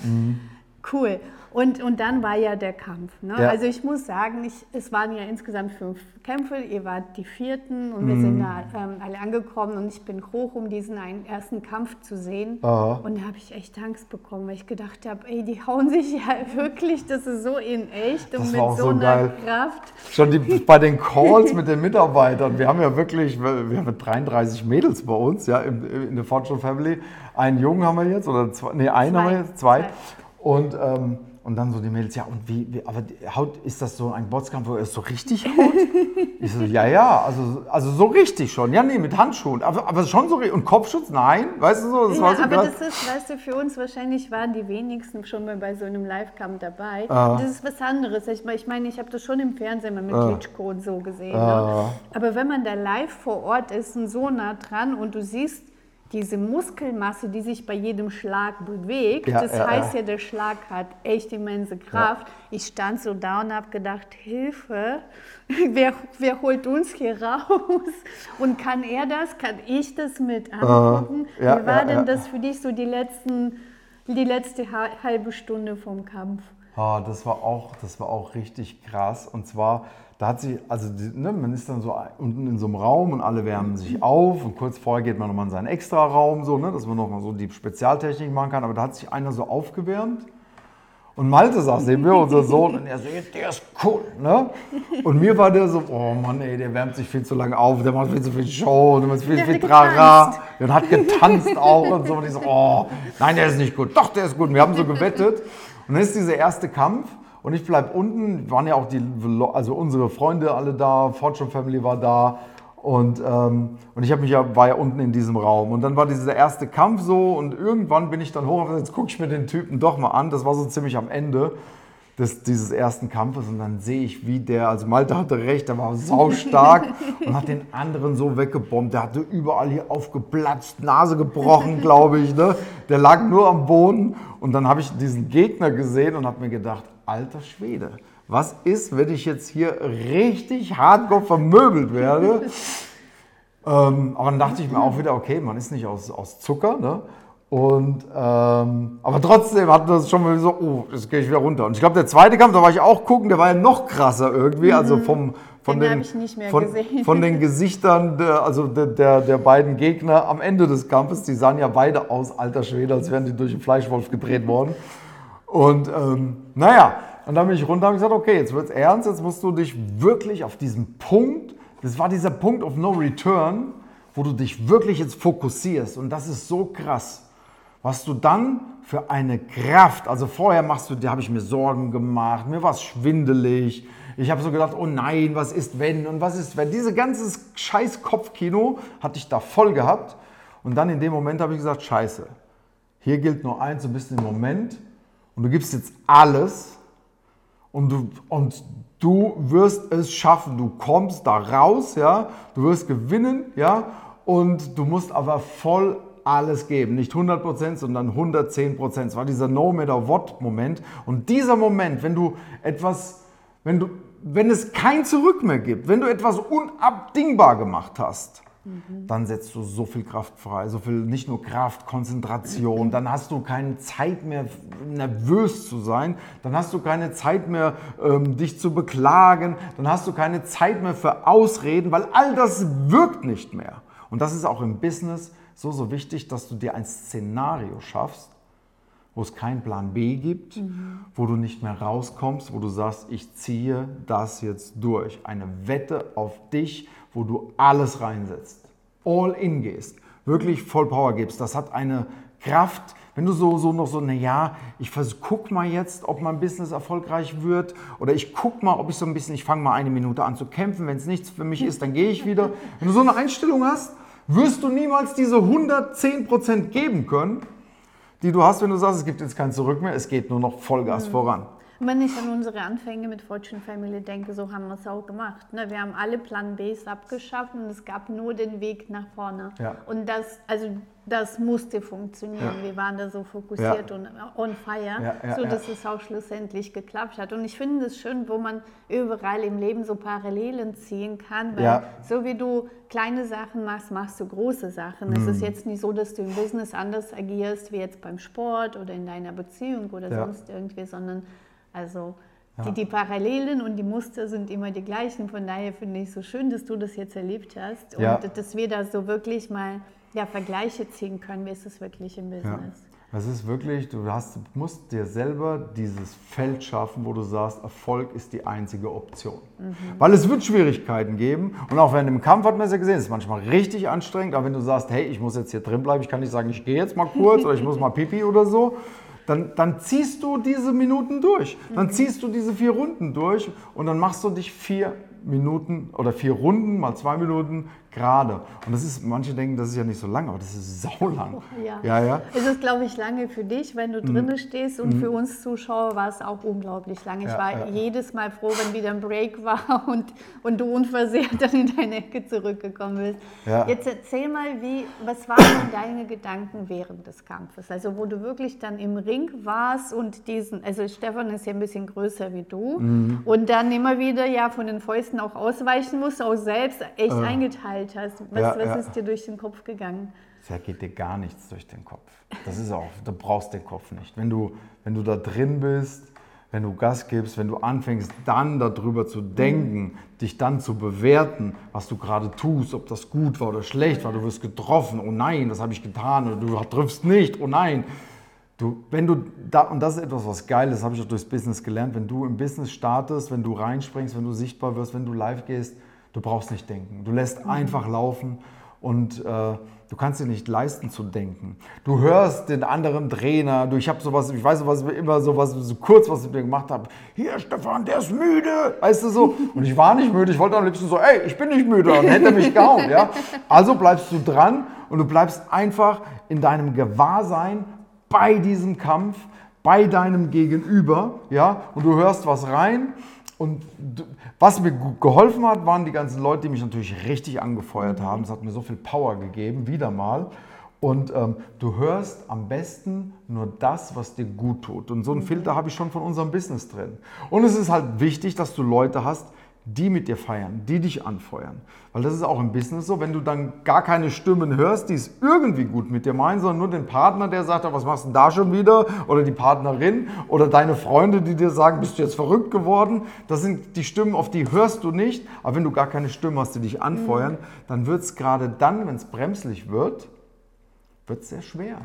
Cool. Und, und dann war ja der Kampf. Ne? Ja. Also ich muss sagen, ich, es waren ja insgesamt fünf Kämpfe, ihr wart die vierten und wir Mhm. sind da ähm, alle angekommen und ich bin hoch, um diesen einen ersten Kampf zu sehen. Aha. Und da habe ich echt Angst bekommen, weil ich gedacht habe, ey, die hauen sich ja wirklich, das ist so in echt und mit so so einer. Kraft. Schon die, bei den Calls mit den Mitarbeitern. Wir haben ja wirklich, wir haben 33 Mädels bei uns, ja, in, in der Fortune Family. Einen Jungen haben wir jetzt, oder zwei, nee, einen Zwei. haben wir jetzt, zwei. Zwei. Und, ähm, und dann so die Mädels, ja, und wie, wie aber haut, ist das so ein Boxkampf, wo er es so richtig haut? Ich so, ja, ja, also, also so richtig schon. Ja, nee, mit Handschuhen, aber, aber schon so richtig. Und Kopfschutz, nein, weißt du so, das Ja, war so aber krass. das ist, weißt du, für uns wahrscheinlich waren die wenigsten schon mal bei so einem Live-Kampf dabei. Ah. Das ist was anderes. Ich meine, ich, mein, ich habe das schon im Fernsehen mal mit Ah. Klitschko und so gesehen. Ah. Ne? Aber wenn man da live vor Ort ist und so nah dran und du siehst diese Muskelmasse, die sich bei jedem Schlag bewegt, Ja, das ja, heißt ja. ja, der Schlag hat echt immense Kraft. Ich stand so da und habe gedacht, Hilfe, wer, wer holt uns hier raus? Und kann er das? Kann ich das mit angucken? Wie war denn das für dich so die, letzten, die letzte ha- halbe Stunde vom Kampf? Ah, das war auch, das war auch richtig krass. Und zwar, da hat sich, also ne, man ist dann so unten in so einem Raum und alle wärmen sich auf und kurz vorher geht man nochmal in seinen Extra-Raum, so, ne, dass man nochmal so die Spezialtechnik machen kann. Aber da hat sich einer so aufgewärmt. Und Malte saß neben mir, unser Sohn, und er so, der ist cool, ne? Und mir war der so, oh Mann, ey, der wärmt sich viel zu lange auf, der macht viel zu viel Show, der macht viel, Der viel Trara. Der hat getanzt auch und so. Und ich so, oh, nein, der ist nicht gut. Doch, der ist gut. Und wir haben so gewettet. Und dann ist dieser erste Kampf. Und ich bleibe unten, waren ja auch die, also unsere Freunde alle da, Fortune Family war da. Und, ähm, und ich mich ja, war ja unten in diesem Raum. Und dann war dieser erste Kampf so und irgendwann bin ich dann hoch und jetzt gucke ich mir den Typen doch mal an. Das war so ziemlich am Ende des, dieses ersten Kampfes und dann sehe ich, wie der, also Malte hatte recht, der war saustark und hat den anderen so weggebombt. Der hatte überall hier aufgeplatzt, Nase gebrochen, glaube ich. Ne? Der lag nur am Boden und dann habe ich diesen Gegner gesehen und habe mir gedacht, alter Schwede, was ist, wenn ich jetzt hier richtig hardcore vermöbelt werde? ähm, aber dann dachte ich mir auch wieder, okay, man ist nicht aus, aus Zucker, ne? Und, ähm, aber trotzdem hat das schon mal so, oh, jetzt gehe ich wieder runter. Und ich glaube, der zweite Kampf, da war ich auch gucken, der war ja noch krasser irgendwie. Also mhm. vom, von, den, den von, von, den Gesichtern der, also der, der, der, beiden Gegner am Ende des Kampfes, die sahen ja beide aus, alter Schwede, als wären die durch den Fleischwolf gedreht worden. Und ähm, naja, und dann bin ich runter und habe gesagt, okay, jetzt wird es ernst, jetzt musst du dich wirklich auf diesen Punkt, das war dieser Punkt of No Return, wo du dich wirklich jetzt fokussierst. Und das ist so krass, was du dann für eine Kraft, also vorher machst du, da habe ich mir Sorgen gemacht, mir war es schwindelig. Ich habe so gedacht, oh nein, was ist wenn und was ist wenn. Diese ganze scheiß Kopfkino hatte ich da voll gehabt. Und dann in dem Moment habe ich gesagt, scheiße, hier gilt nur eins, du bist im Moment und du gibst jetzt alles und du, und du wirst es schaffen. Du kommst da raus, ja, du wirst gewinnen, ja, und du musst aber voll alles geben. Nicht 100%, sondern 110%. Es war dieser No matter what Moment. Und dieser Moment, wenn du etwas, wenn du, wenn es kein Zurück mehr gibt, wenn du etwas unabdingbar gemacht hast, Mhm. Dann setzt du so viel Kraft frei, so viel, nicht nur Kraft, Konzentration, dann hast du keine Zeit mehr, nervös zu sein, dann hast du keine Zeit mehr, ähm, dich zu beklagen, dann hast du keine Zeit mehr für Ausreden, weil all das wirkt nicht mehr. Und das ist auch im Business so, so wichtig, dass du dir ein Szenario schaffst, wo es keinen Plan B gibt, mhm. wo du nicht mehr rauskommst, wo du sagst, ich ziehe das jetzt durch. Eine Wette auf dich, wo du alles reinsetzt, all in gehst, wirklich voll Power gibst. Das hat eine Kraft, wenn du so, so noch so, naja, ich guck mal jetzt, ob mein Business erfolgreich wird oder ich guck mal, ob ich so ein bisschen, ich fange mal eine Minute an zu kämpfen, wenn es nichts für mich ist, dann gehe ich wieder. Wenn du so eine Einstellung hast, wirst du niemals diese 110% geben können, die du hast, wenn du sagst, es gibt jetzt kein Zurück mehr, es geht nur noch Vollgas mhm. voran. Wenn ich an unsere Anfänge mit Fortune Family denke, so haben wir es auch gemacht. Ne? Wir haben alle Plan Bs abgeschafft und es gab nur den Weg nach vorne. Ja. Und das, also das musste funktionieren. Ja. Wir waren da so fokussiert ja. und on fire, ja, so dass es auch schlussendlich geklappt hat. Und ich finde es schön, wo man überall im Leben so Parallelen ziehen kann, weil so wie du kleine Sachen machst, machst du große Sachen. Mhm. Es ist mhm. jetzt nicht so, dass du im Business anders agierst wie jetzt beim Sport oder in deiner Beziehung oder sonst irgendwie, sondern also ja. die, die, Parallelen und die Muster sind immer die gleichen. Von daher finde ich es so schön, dass du das jetzt erlebt hast und ja. dass wir da so wirklich mal ja, Vergleiche ziehen können. Wie ist es wirklich im Business? Es ist wirklich, du hast, musst dir selber dieses Feld schaffen, wo du sagst, Erfolg ist die einzige Option. Mhm. Weil es wird Schwierigkeiten geben. Und auch wenn im Kampf hat man es ja gesehen, es ist manchmal richtig anstrengend. Aber wenn du sagst, hey, ich muss jetzt hier drin bleiben, ich kann nicht sagen, ich gehe jetzt mal kurz oder ich muss mal pipi oder so, dann, dann ziehst du diese Minuten durch. Dann mhm. ziehst du diese vier Runden durch und dann machst du dich vier Minuten oder vier Runden mal zwei Minuten gerade. Und das ist, manche denken, das ist ja nicht so lang, aber das ist saulang. Ja. ja, ja. Es ist, glaube ich, lange für dich, wenn du mhm. drinnen stehst und mhm. für uns Zuschauer war es auch unglaublich lang. Ich ja, war ja. jedes Mal froh, wenn wieder ein Break war und, und du unversehrt dann in deine Ecke zurückgekommen bist. Jetzt erzähl mal, wie, was waren deine Gedanken während des Kampfes? Also wo du wirklich dann im Ring warst und diesen, also Stefan ist ja ein bisschen größer wie du mhm. und dann immer wieder ja von den Fäusten auch ausweichen musst, auch selbst echt äh. eingeteilt geteilt hast. Was, ja, was ja. ist dir durch den Kopf gegangen? Da geht dir gar nichts durch den Kopf. Das ist auch, du brauchst den Kopf nicht. Wenn du, wenn du da drin bist, wenn du Gas gibst, wenn du anfängst, dann darüber zu denken, dich dann zu bewerten, was du gerade tust, ob das gut war oder schlecht war, du wirst getroffen, oh nein, das habe ich getan, oder du triffst nicht, oh nein. Du, wenn du da, und das ist etwas, was geil ist, habe ich auch durchs Business gelernt, wenn du im Business startest, wenn du reinspringst, wenn du sichtbar wirst, wenn du live gehst, Du brauchst nicht denken. Du lässt mhm. einfach laufen und äh, du kannst dir nicht leisten zu denken. Du hörst den anderen Trainer, du, ich habe sowas, ich weiß was immer sowas, so kurz, was ich mir gemacht habe. Hier, Stefan, der ist müde, weißt du so. Und ich war nicht müde, ich wollte am liebsten so, ey, ich bin nicht müde, und hätte mich gehauen, ja. Also bleibst du dran und du bleibst einfach in deinem Gewahrsein bei diesem Kampf, bei deinem Gegenüber, ja, und du hörst was rein und was mir geholfen hat, waren die ganzen Leute, die mich natürlich richtig angefeuert haben. Es hat mir so viel Power gegeben, wieder mal. Und ähm, du hörst am besten nur das, was dir gut tut. Und so einen Filter habe ich schon von unserem Business drin. Und es ist halt wichtig, dass du Leute hast, die mit dir feiern, die dich anfeuern. Weil das ist auch im Business so, wenn du dann gar keine Stimmen hörst, die es irgendwie gut mit dir meinen, sondern nur den Partner, der sagt, was machst du denn da schon wieder? Oder die Partnerin oder deine Freunde, die dir sagen, bist du jetzt verrückt geworden? Das sind die Stimmen, auf die hörst du nicht. Aber wenn du gar keine Stimmen hast, die dich anfeuern, mhm. dann wird es gerade dann, wenn es bremslich wird, wird es sehr schwer.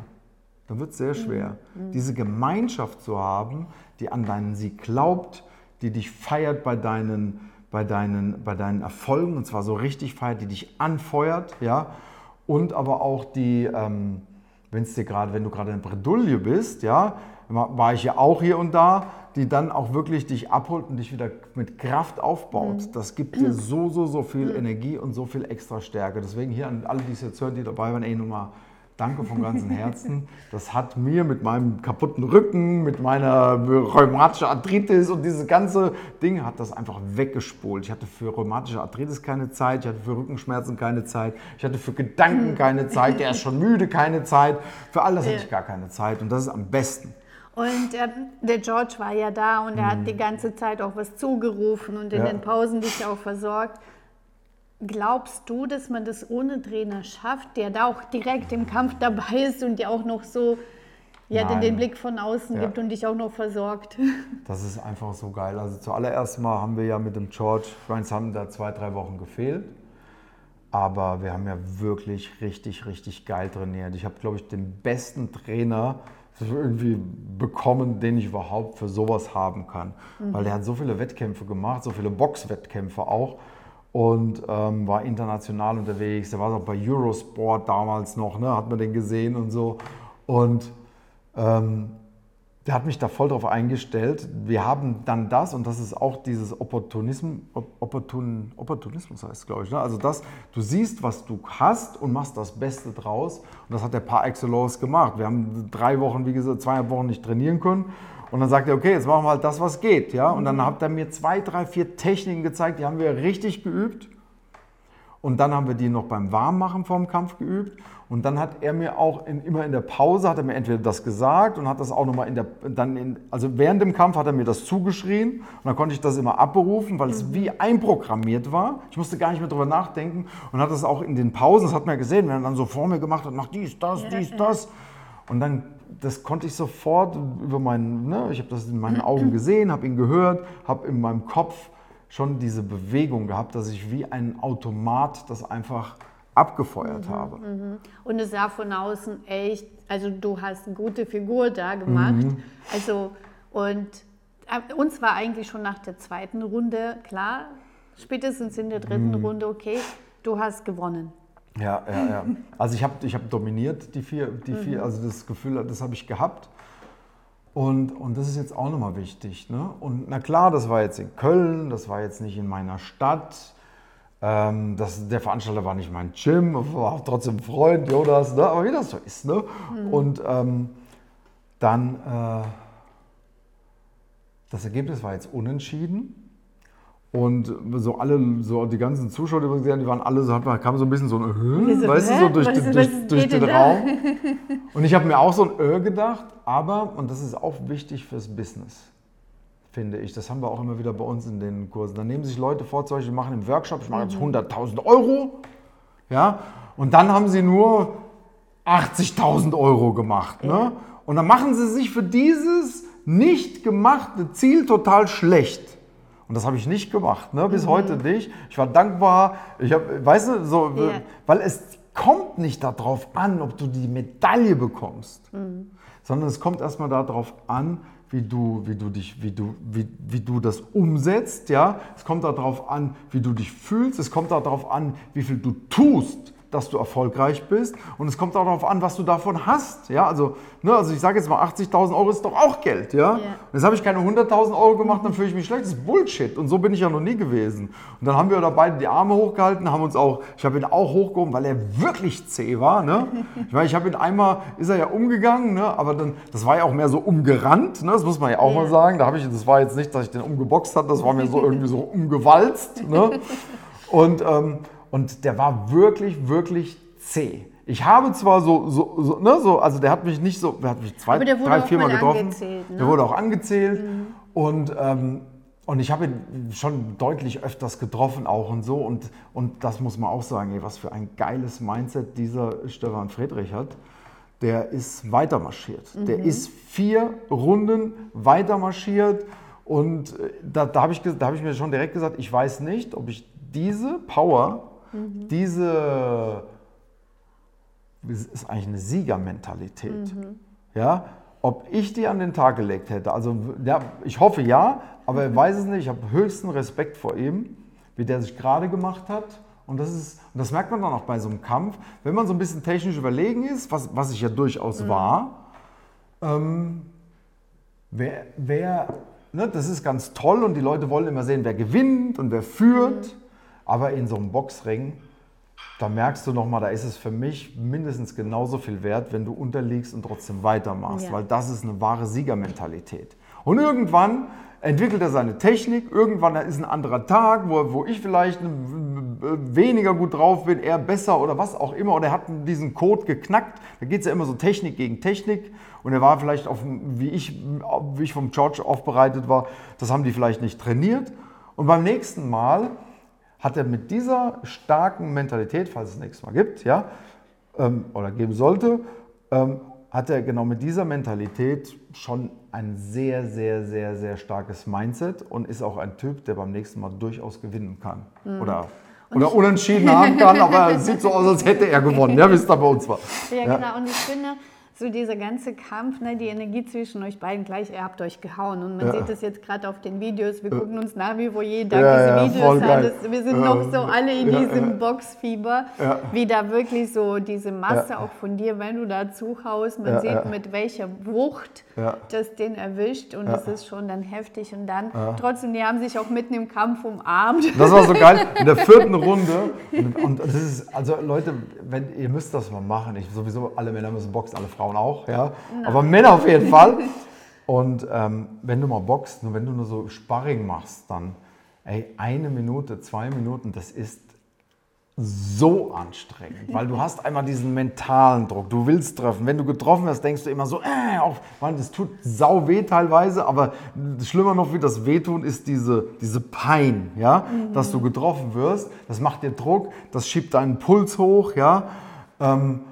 Dann wird es sehr schwer. Mhm. Diese Gemeinschaft zu haben, die an deinen Sieg glaubt, die dich feiert bei deinen bei deinen, bei deinen Erfolgen, und zwar so richtig feiert, die dich anfeuert, ja, und aber auch die, ähm, wenn es dir gerade, wenn du gerade in Bredouille bist, ja, war ich ja auch hier und da, die dann auch wirklich dich abholt und dich wieder mit Kraft aufbaut. Mhm. Das gibt dir so, so, so viel mhm. Energie und so viel extra Stärke. Deswegen hier an alle, die es jetzt hören, die dabei waren, ey, nochmal Danke von ganzem Herzen. Das hat mir mit meinem kaputten Rücken, mit meiner rheumatischen Arthritis und dieses ganze Ding hat das einfach weggespult. Ich hatte für rheumatische Arthritis keine Zeit, ich hatte für Rückenschmerzen keine Zeit, ich hatte für Gedanken keine Zeit, der ist schon müde, keine Zeit. Für all das hatte ich gar keine Zeit und das ist am besten. Und der, der George war ja da und er hat die ganze Zeit auch was zugerufen und in ja. den Pausen dich auch versorgt. Glaubst du, dass man das ohne Trainer schafft, der da auch direkt im Kampf dabei ist und dir auch noch so ja, den, den Blick von außen ja. gibt und dich auch noch versorgt? Das ist einfach so geil. Also zuallererst mal haben wir ja mit dem George, ich haben da zwei, drei Wochen gefehlt. Aber wir haben ja wirklich richtig, richtig geil trainiert. Ich habe, glaube ich, den besten Trainer irgendwie bekommen, den ich überhaupt für sowas haben kann. Mhm. Weil der hat so viele Wettkämpfe gemacht, so viele Boxwettkämpfe auch und ähm, war international unterwegs. Der war auch bei Eurosport damals noch, ne? hat man den gesehen und so. Und ähm, der hat mich da voll drauf eingestellt. Wir haben dann das, und das ist auch dieses Opportunismus, Opportun, Opportunismus heißt es, glaube ich. Ne? Also das, du siehst, was du hast und machst das Beste draus. Und das hat der Par Excellence gemacht. Wir haben drei Wochen, wie gesagt, zweieinhalb Wochen nicht trainieren können. Und dann sagt er, okay, jetzt machen wir halt das, was geht. Ja? Und dann hat er mir zwei, drei, vier Techniken gezeigt, die haben wir richtig geübt. Und dann haben wir die noch beim Warmmachen vorm Kampf geübt. Und dann hat er mir auch in, immer in der Pause, hat er mir entweder das gesagt und hat das auch nochmal in der, dann in, also während dem Kampf hat er mir das zugeschrien. Und dann konnte ich das immer abberufen, weil es wie einprogrammiert war. Ich musste gar nicht mehr drüber nachdenken. Und hat das auch in den Pausen, das hat man ja gesehen, wenn er dann so vor mir gemacht hat, mach dies, das, dies, das. Und dann das konnte ich sofort über meinen, ne, ich habe das in meinen Augen gesehen, habe ihn gehört, habe in meinem Kopf schon diese Bewegung gehabt, dass ich wie ein Automat das einfach abgefeuert mhm, habe. Mhm. Und es sah von außen echt, also du hast eine gute Figur da gemacht. Mhm. Also und äh, uns war eigentlich schon nach der zweiten Runde klar, spätestens in der dritten mhm. Runde, okay, du hast gewonnen. Ja, ja, ja. Also ich habe ich hab dominiert die vier, die mhm. vier, also das Gefühl, das habe ich gehabt. Und, und das ist jetzt auch nochmal wichtig. Ne? Und na klar, das war jetzt in Köln, das war jetzt nicht in meiner Stadt. Ähm, das, der Veranstalter war nicht mein Gym, war trotzdem Freund, Jonas, ne? aber wie das so ist. Ne? Mhm. Und ähm, dann, äh, das Ergebnis war jetzt unentschieden. Und so alle, so die ganzen Zuschauer, die wir gesehen haben, die waren alle so, kam so ein bisschen so ein Ö, so, weißt du, so durch, was, den, durch, durch den Raum. Und ich habe mir auch so ein Ö gedacht, aber, und das ist auch wichtig fürs Business, finde ich, das haben wir auch immer wieder bei uns in den Kursen. Da nehmen sich Leute vor, zum Beispiel machen im Workshop, ich mache jetzt 100.000 mhm. Euro, ja, und dann haben sie nur 80.000 Euro gemacht. Ne? Und dann machen sie sich für dieses nicht gemachte Ziel total schlecht. Und das habe ich nicht gemacht, ne? bis mhm. heute nicht. Ich war dankbar. Ich habe, weißt du, so, yeah. weil es kommt nicht darauf an, ob du die Medaille bekommst, mhm. sondern es kommt erstmal darauf an, wie du, wie du dich, wie du, wie, wie du das umsetzt, ja. Es kommt darauf an, wie du dich fühlst. Es kommt darauf an, wie viel du tust, dass du erfolgreich bist und es kommt auch darauf an, was du davon hast. Ja, also, ne, also ich sage jetzt mal, 80.000 Euro ist doch auch Geld. Ja? ja. Jetzt habe ich keine 100.000 Euro gemacht, dann fühle ich mich schlecht. Das ist Bullshit und so bin ich ja noch nie gewesen. Und dann haben wir da beide die Arme hochgehalten, haben uns auch, ich habe ihn auch hochgehoben, weil er wirklich zäh war. Ne? Ich meine, ich habe ihn einmal, ist er ja umgegangen, ne? aber dann, das war ja auch mehr so umgerannt, ne? das muss man ja auch ja. mal sagen. Da habe ich, das war jetzt nicht, dass ich den umgeboxt habe, das war mir so irgendwie so umgewalzt. Ne? Und, ähm, und der war wirklich, wirklich zäh. Ich habe zwar so, so, so, ne, so, also der hat mich nicht so, der hat mich zwei, drei, viermal getroffen. Ne? Der wurde auch angezählt. Mhm. Und, ähm, und ich habe ihn schon deutlich öfters getroffen auch und so. Und, und das muss man auch sagen, ey, was für ein geiles Mindset dieser Stefan Friedrich hat. Der ist weitermarschiert. Mhm. Der ist vier Runden weitermarschiert. Und äh, da, da habe ich, hab ich mir schon direkt gesagt, ich weiß nicht, ob ich diese Power, mhm. diese ist eigentlich eine Siegermentalität. Mhm. Ja, ob ich die an den Tag gelegt hätte, also ja, ich hoffe ja, aber ich weiß es nicht. Ich habe höchsten Respekt vor ihm, wie der sich gerade gemacht hat. Und das, ist, und das merkt man dann auch bei so einem Kampf, wenn man so ein bisschen technisch überlegen ist, was, was ich ja durchaus mhm. war. Ähm, wer, wer ne, das ist ganz toll und die Leute wollen immer sehen, wer gewinnt und wer führt. Mhm. Aber in so einem Boxring, da merkst du nochmal, da ist es für mich mindestens genauso viel wert, wenn du unterliegst und trotzdem weitermachst, ja. weil das ist eine wahre Siegermentalität. Und irgendwann entwickelt er seine Technik, irgendwann ist ein anderer Tag, wo, wo ich vielleicht weniger gut drauf bin, er besser oder was auch immer, oder er hat diesen Code geknackt. Da geht es ja immer so Technik gegen Technik und er war vielleicht, auf, wie, ich, wie ich vom George aufbereitet war, das haben die vielleicht nicht trainiert. Und beim nächsten Mal hat er mit dieser starken Mentalität, falls es nächstes Mal gibt, ja, ähm, oder geben sollte, ähm, hat er genau mit dieser Mentalität schon ein sehr, sehr, sehr, sehr starkes Mindset und ist auch ein Typ, der beim nächsten Mal durchaus gewinnen kann. Mhm. Oder oder unentschieden haben kann, aber es sieht so aus, als hätte er gewonnen, ja, wie es da bei uns war. Ja, ja, genau. Und ich finde, so dieser ganze Kampf, ne, die Energie zwischen euch beiden gleich, ihr habt euch gehauen. Und man ja. sieht das jetzt gerade auf den Videos. Wir gucken uns nach wie vor jeden Tag ja, diese Videos an. Das, wir sind noch so alle in diesem Boxfieber, wie da wirklich so diese Masse auch von dir, wenn du da zuhaust, man sieht mit welcher Wucht das den erwischt und das ist schon dann heftig. Und dann trotzdem, die haben sich auch mitten im Kampf umarmt. Das war so geil. In der vierten Runde. Und, und das ist, also Leute, wenn, ihr müsst das mal machen. Ich, sowieso alle Männer müssen boxen, alle Frauen Frauen auch, ja. Nein. Aber Männer auf jeden Fall. Und ähm, wenn du mal boxst, nur wenn du nur so Sparring machst, dann, ey, eine Minute, zwei Minuten, das ist so anstrengend, weil du hast einmal diesen mentalen Druck. Du willst treffen. Wenn du getroffen hast, denkst du immer so, äh, auf, man, das tut sau weh teilweise, aber schlimmer noch wie das Wehtun ist diese, diese Pein, ja, mhm. dass du getroffen wirst. Das macht dir Druck, das schiebt deinen Puls hoch, ja. Ähm,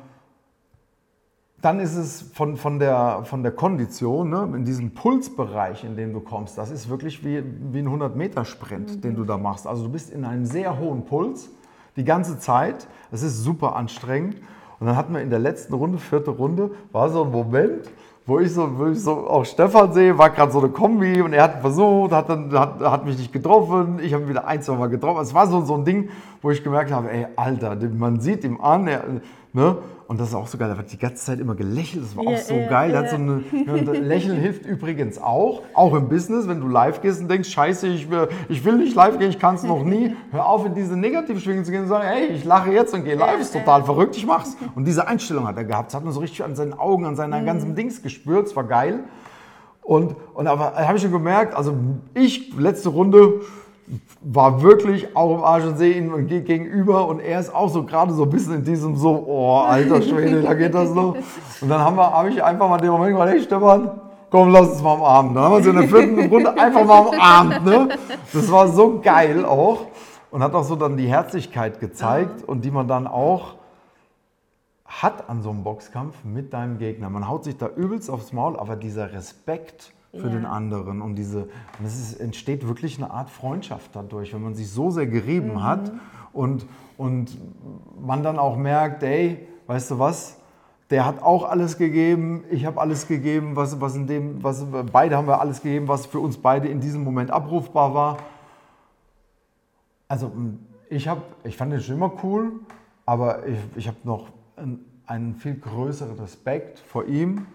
dann ist es von, von, der, von der Kondition, ne, in diesem Pulsbereich, in dem du kommst, das ist wirklich wie, wie ein 100-Meter-Sprint, mhm. den du da machst. Also du bist in einem sehr hohen Puls die ganze Zeit. Es ist super anstrengend. Und dann hatten wir in der letzten Runde, vierte Runde, war so ein Moment, wo ich so, wo ich so auch Stefan sehe, war gerade so eine Kombi und er hat versucht, hat, dann, hat, hat mich nicht getroffen, ich habe ihn wieder ein, zwei Mal getroffen. Es war so, so ein Ding, wo ich gemerkt habe, ey, Alter, man sieht ihm an, er, ne, und das ist auch so geil. Er hat die ganze Zeit immer gelächelt. Das war yeah, auch so yeah, geil. Yeah. So eine, Lächeln hilft übrigens auch, auch im Business, wenn du live gehst und denkst, scheiße, ich will, ich will nicht live gehen, ich kann es noch nie. Hör auf, in diese Negativschwingung zu gehen und sagen, hey, ich lache jetzt und gehe live, ist total verrückt, ich mach's. Und diese Einstellung hat er gehabt. Das hat man so richtig an seinen Augen, an seinen mhm. ganzen Dings gespürt. Es war geil. Und, und aber habe ich schon gemerkt, also ich, letzte Runde, war wirklich auch im Arsch und sehe ihn gegenüber und er ist auch so gerade so ein bisschen in diesem so, oh, alter Schwede, da geht das noch. Und dann habe ich einfach mal den Moment gesagt, hey Stefan, komm, lass uns mal am Abend. Dann haben wir uns in der vierten Runde einfach mal am Abend. Ne? Das war so geil auch und hat auch so dann die Herzlichkeit gezeigt und die man dann auch hat an so einem Boxkampf mit deinem Gegner. Man haut sich da übelst aufs Maul, aber dieser Respekt, für ja. den anderen. Und diese, und es ist, entsteht wirklich eine Art Freundschaft dadurch, wenn man sich so sehr gerieben mhm. hat und, und man dann auch merkt, ey, weißt du was? Der hat auch alles gegeben, ich habe alles gegeben, was, was in dem, was, beide haben wir alles gegeben, was für uns beide in diesem Moment abrufbar war. Also ich, hab, ich fand den schon immer cool, Aber ich, ich habe noch einen, einen viel größeren Respekt vor ihm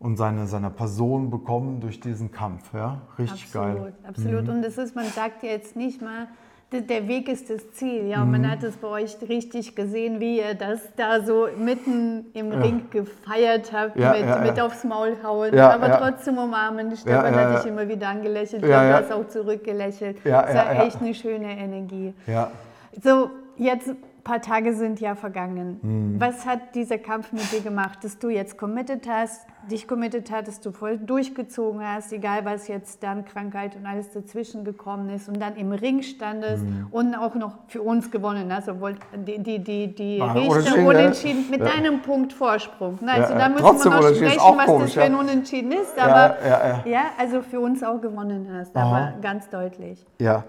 und seine, seiner Person bekommen durch diesen Kampf. Ja? Richtig absolut, geil. Absolut. Mhm. Und das ist, man sagt ja jetzt nicht mal, der Weg ist das Ziel. Ja, und man Mhm. hat es bei euch richtig gesehen, wie ihr das da so mitten im Ring gefeiert habt, Ja, mit, ja, mit ja. aufs Maul hauen, Ja, aber ja. trotzdem umarmen. Stefan ja, hat ja. dich immer wieder angelächelt, Ja, du ja. hast auch zurückgelächelt. Ja, das ja, war ja. echt eine schöne Energie. Ja. So, jetzt paar Tage sind ja vergangen. Mhm. Was hat dieser Kampf mit dir gemacht, dass du jetzt committed hast, dich committed hast, dass du voll durchgezogen hast, egal was jetzt dann Krankheit und alles dazwischen gekommen ist und dann im Ring standest Mhm. und auch noch für uns gewonnen hast, obwohl die, die, die, die Richter unentschieden, unentschieden, ne? mit Ja. einem Punkt Vorsprung. Na, Also Ja, da müssen wir noch sprechen, was komisch, das für ein ja. Unentschieden ist, aber ja, also für uns auch gewonnen hast, aber ganz deutlich. Ja,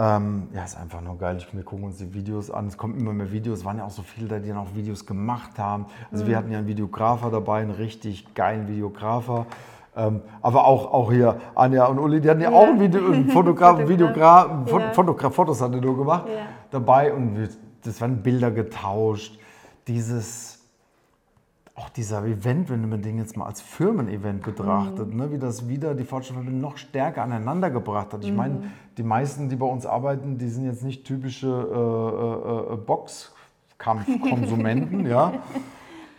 ähm, ja, ist einfach nur geil. Ich, wir gucken uns die Videos an. Es kommen immer mehr Videos. Es waren ja auch so viele da, die dann auch Videos gemacht haben. Also wir hatten ja einen Videografer dabei, einen richtig geilen Videografer. Ähm, aber auch, auch hier Anja und Uli, die hatten ja, Ja. auch einen, Video, einen Fotograf. Videograf, Ja. Fotograf, Fotos hat er nur gemacht, Ja. dabei. Und wir, das waren Bilder getauscht. Dieses auch dieser Event, wenn man den jetzt mal als Firmen-Event betrachtet, ne, wie das wieder die Fortschritte noch stärker aneinander gebracht hat. Ich meine, die meisten, die bei uns arbeiten, die sind jetzt nicht typische äh, äh, äh, Boxkampfkonsumenten, ja.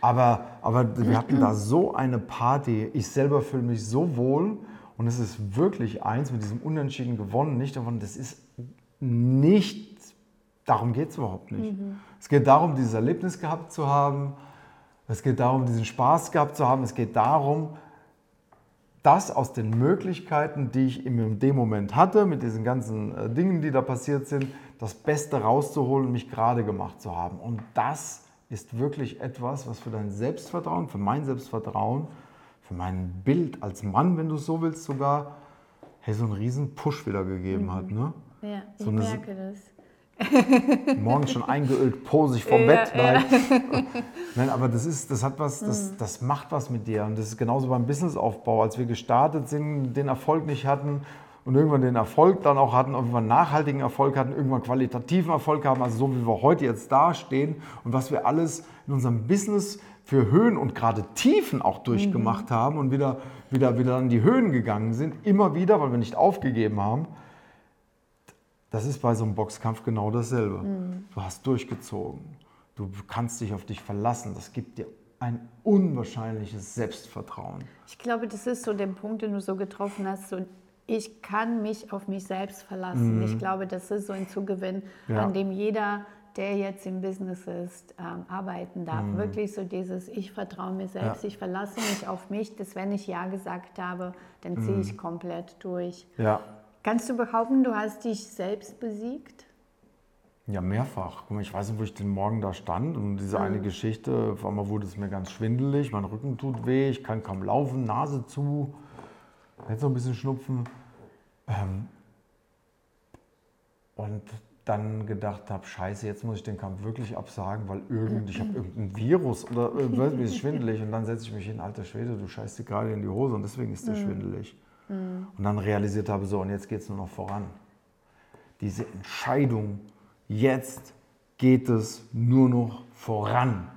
Aber, aber wir hatten da so eine Party. Ich selber fühle mich so wohl und es ist wirklich eins mit diesem Unentschieden gewonnen, nicht davon, das ist nicht, darum geht es überhaupt nicht. Es geht darum, dieses Erlebnis gehabt zu haben. Es geht darum, diesen Spaß gehabt zu haben. Es geht darum, das aus den Möglichkeiten, die ich in dem Moment hatte, mit diesen ganzen äh, Dingen, die da passiert sind, das Beste rauszuholen und mich gerade gemacht zu haben. Und das ist wirklich etwas, was für dein Selbstvertrauen, für mein Selbstvertrauen, für mein Bild als Mann, wenn du es so willst, sogar, hey, so einen riesen Push wieder gegeben hat. Ne? Ja, ich So merke das. morgens schon eingeölt, posig vom Ja, Bett. ja. Nein. Nein, aber das ist, das hat was, Mhm. das, das macht was mit dir. Und das ist genauso beim Businessaufbau. Als wir gestartet sind, den Erfolg nicht hatten und irgendwann den Erfolg dann auch hatten, irgendwann nachhaltigen Erfolg hatten, irgendwann qualitativen Erfolg haben, also so wie wir heute jetzt dastehen und was wir alles in unserem Business für Höhen und gerade Tiefen auch durchgemacht haben und wieder, wieder, wieder an die Höhen gegangen sind, immer wieder, weil wir nicht aufgegeben haben. Das ist bei so einem Boxkampf genau dasselbe. Du hast durchgezogen. Du kannst dich auf dich verlassen. Das gibt dir ein unwahrscheinliches Selbstvertrauen. Ich glaube, das ist so der Punkt, den du so getroffen hast. So, ich kann mich auf mich selbst verlassen. Ich glaube, das ist so ein Zugewinn, Mhm. Ja. an dem jeder, der jetzt im Business ist, ähm, arbeiten darf. Wirklich so dieses, ich vertraue mir selbst, Mhm. Ja. ich verlasse mich auf mich, dass wenn ich Ja gesagt habe, dann ziehe Mhm. ich komplett durch. Ja. Kannst du behaupten, du hast dich selbst besiegt? Ja, mehrfach. Ich weiß nicht, wo ich den Morgen da stand und diese eine Geschichte, auf einmal wurde es mir ganz schwindelig, mein Rücken tut weh, ich kann kaum laufen, Nase zu, jetzt noch ein bisschen Schnupfen. Ähm, und dann gedacht habe, scheiße, jetzt muss ich den Kampf wirklich absagen, weil irgend, ich habe irgendein Virus oder äh, mir ist schwindelig. Und dann setze ich mich hin, alter Schwede, du scheißt dir gerade in die Hose und deswegen ist der schwindelig. Und dann realisiert habe, so, und jetzt geht es nur noch voran. Diese Entscheidung, jetzt geht es nur noch voran.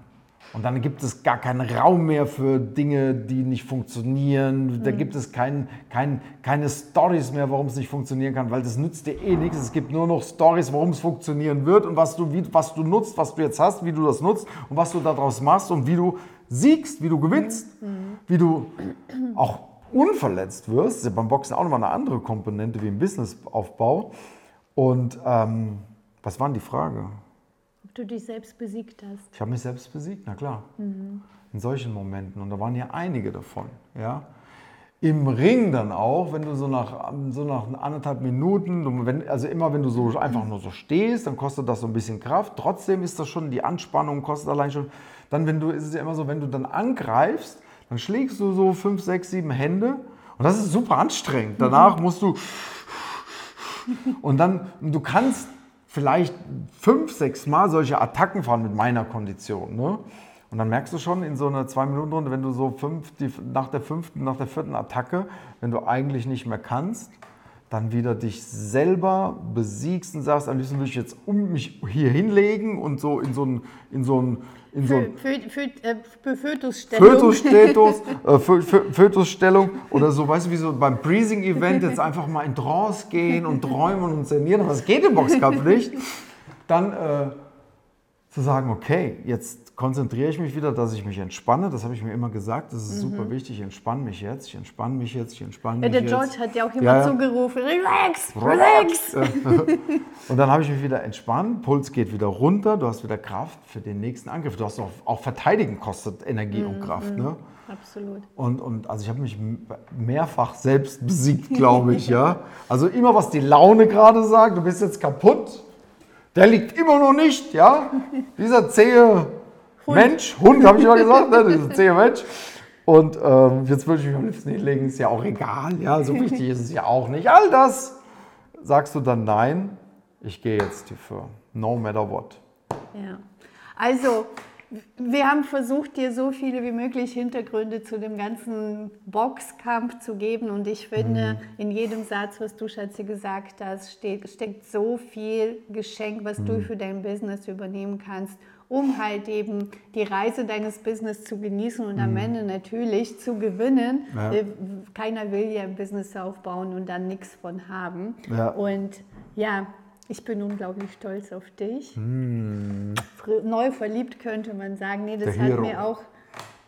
Und dann gibt es gar keinen Raum mehr für Dinge, die nicht funktionieren. Da gibt es kein, kein, keine Stories mehr, warum es nicht funktionieren kann, weil das nützt dir eh nichts. Es gibt nur noch Stories, warum es funktionieren wird und was du, wie, was du nutzt, was du jetzt hast, wie du das nutzt und was du daraus machst und wie du siegst, wie du gewinnst, wie du auch unverletzt wirst. Ist ja beim Boxen auch nochmal eine andere Komponente wie im Businessaufbau. Und ähm, was war denn die Frage? Ob du dich selbst besiegt hast? Ich habe mich selbst besiegt, na klar. In solchen Momenten. Und da waren ja einige davon. Ja? Im Ring dann auch, wenn du so nach, so nach anderthalb Minuten, du- wenn, also immer wenn du so einfach nur so stehst, dann kostet das so ein bisschen Kraft. Trotzdem ist das schon, die Anspannung kostet allein schon. Dann, wenn du, ist es ja immer so, wenn du dann angreifst, dann schlägst du so fünf, sechs, sieben Hände. Und das ist super anstrengend. Danach musst du und dann, du kannst vielleicht fünf, sechs Mal solche Attacken fahren mit meiner Kondition. Ne? Und dann merkst du schon in so einer Zwei-Minuten-Runde, wenn du so fünf, die, nach der fünften, nach der vierten Attacke, wenn du eigentlich nicht mehr kannst, dann wieder dich selber besiegst und sagst, am liebsten will ich jetzt um mich hier hinlegen und so in so ein, in so ein, in so äh, Fötusstellung. Fötusstatus, äh, Fö- Fö- Fötusstellung oder so, weißt du, wie so beim Breathing-Event jetzt einfach mal in Trance gehen und träumen und sinnieren, aber es geht im Boxkampf nicht. Dann äh, zu sagen, okay, jetzt konzentriere ich mich wieder, dass ich mich entspanne. Das habe ich mir immer gesagt, das ist super wichtig. Ich entspanne mich jetzt, ich entspanne mich jetzt, ich entspanne Mhm. Ja, mich der jetzt. George hat ja auch immer Ja, zugerufen, relax, relax. Und dann habe ich mich wieder entspannt, Puls geht wieder runter, du hast wieder Kraft für den nächsten Angriff. Du hast auch, auch verteidigen kostet Energie und Kraft. Ne? Absolut. Und, und also ich habe mich mehrfach selbst besiegt, glaube ich, ja. Also immer was die Laune gerade sagt, du bist jetzt kaputt, der liegt immer noch nicht, ja. Dieser zähe Mensch, Hund, habe ich immer gesagt, ne? dieser zähe Mensch. Und ähm, jetzt würde ich mich am liebsten hinlegen, ist ja auch egal, ja, so wichtig ist es ja auch nicht. All das sagst du dann nein, ich gehe jetzt hierfür, no matter what. Ja. Also, wir haben versucht, dir so viele wie möglich Hintergründe zu dem ganzen Boxkampf zu geben. Und ich finde, in jedem Satz, was du, Schatzi, gesagt hast, steht, steckt so viel Geschenk, was du für dein Business übernehmen kannst, um halt eben die Reise deines Business zu genießen und am Ende natürlich zu gewinnen. Ja. Äh, Keiner will ja ein Business aufbauen und dann nichts von haben. Ja. Und ja, ich bin unglaublich stolz auf dich. Fr- Neu verliebt könnte man sagen. Nee, das. Der hat Hero. mir auch.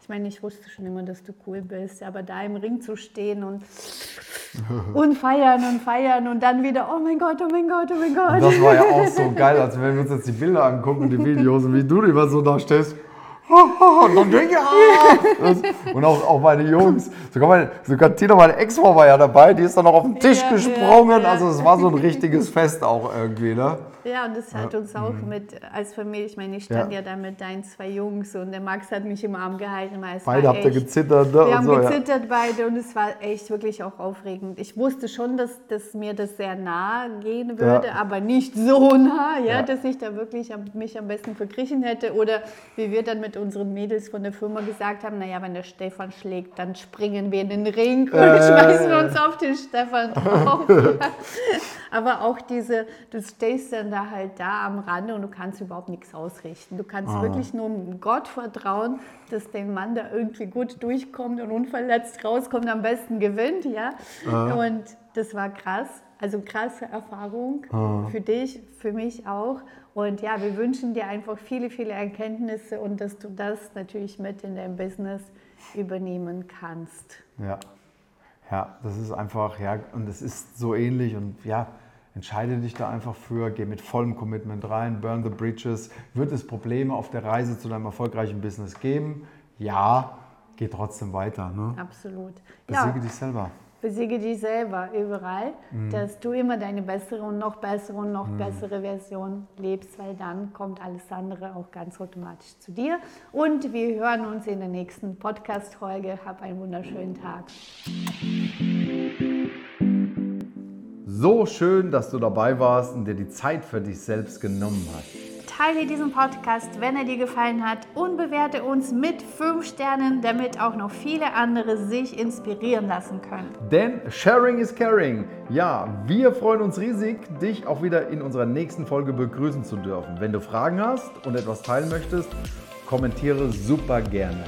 Ich meine, ich wusste schon immer, dass du cool bist, aber da im Ring zu stehen und, und feiern und feiern und dann wieder, oh mein Gott, oh mein Gott, oh mein Gott. das war ja auch so geil, als wenn wir uns jetzt die Bilder angucken die Videos wie du immer so da stehst. Und dann ah! Und auch, auch meine Jungs, sogar, meine, sogar Tina, meine Ex-Frau war ja dabei, die ist dann noch auf den Tisch Ja, gesprungen. ja. Also es war so ein richtiges Fest auch irgendwie, ne? Ja, und das hat uns auch mit, als Familie, ich meine, ich stand Mhm. Ja. ja, da mit deinen zwei Jungs und der Max hat mich im Arm gehalten. weil es Beide habt ihr gezittert, ne? Wir und haben so, ja. gezittert beide und es war echt wirklich auch aufregend. Ich wusste schon, dass, dass mir das sehr nah gehen würde, Ja. aber nicht so nah, ja, Ja. dass ich da wirklich mich am besten verkriechen hätte. Oder wie wir dann mit unseren Mädels von der Firma gesagt haben, naja, wenn der Stefan schlägt, dann springen wir in den Ring und Äh. schmeißen uns auf den Stefan drauf. Aber auch diese, du stehst dann da halt da am Rande und du kannst überhaupt nichts ausrichten. Du kannst Ah. wirklich nur Gott vertrauen, dass der Mann da irgendwie gut durchkommt und unverletzt rauskommt, am besten gewinnt, ja. Ah. Und das war krass. Also krasse Erfahrung Ah. für dich, für mich auch. Und ja, wir wünschen dir einfach viele, viele Erkenntnisse und dass du das natürlich mit in dein Business übernehmen kannst. Ja. Ja, das ist einfach, ja, und es ist so ähnlich und ja, entscheide dich da einfach für, geh mit vollem Commitment rein, burn the bridges. Wird es Probleme auf der Reise zu deinem erfolgreichen Business geben? Ja, geh trotzdem weiter. Ne? Absolut. Besiege ja, dich selber. Besiege dich selber überall, Mhm. dass du immer deine bessere und noch bessere und noch bessere Version lebst, weil dann kommt alles andere auch ganz automatisch zu dir. Und wir hören uns in der nächsten Podcast-Folge. Hab einen wunderschönen Tag. So schön, dass du dabei warst und dir die Zeit für dich selbst genommen hast. Teile diesen Podcast, wenn er dir gefallen hat und bewerte uns mit 5 Sternen, damit auch noch viele andere sich inspirieren lassen können. Denn Sharing is Caring. Ja, wir freuen uns riesig, dich auch wieder in unserer nächsten Folge begrüßen zu dürfen. Wenn du Fragen hast und etwas teilen möchtest, kommentiere super gerne.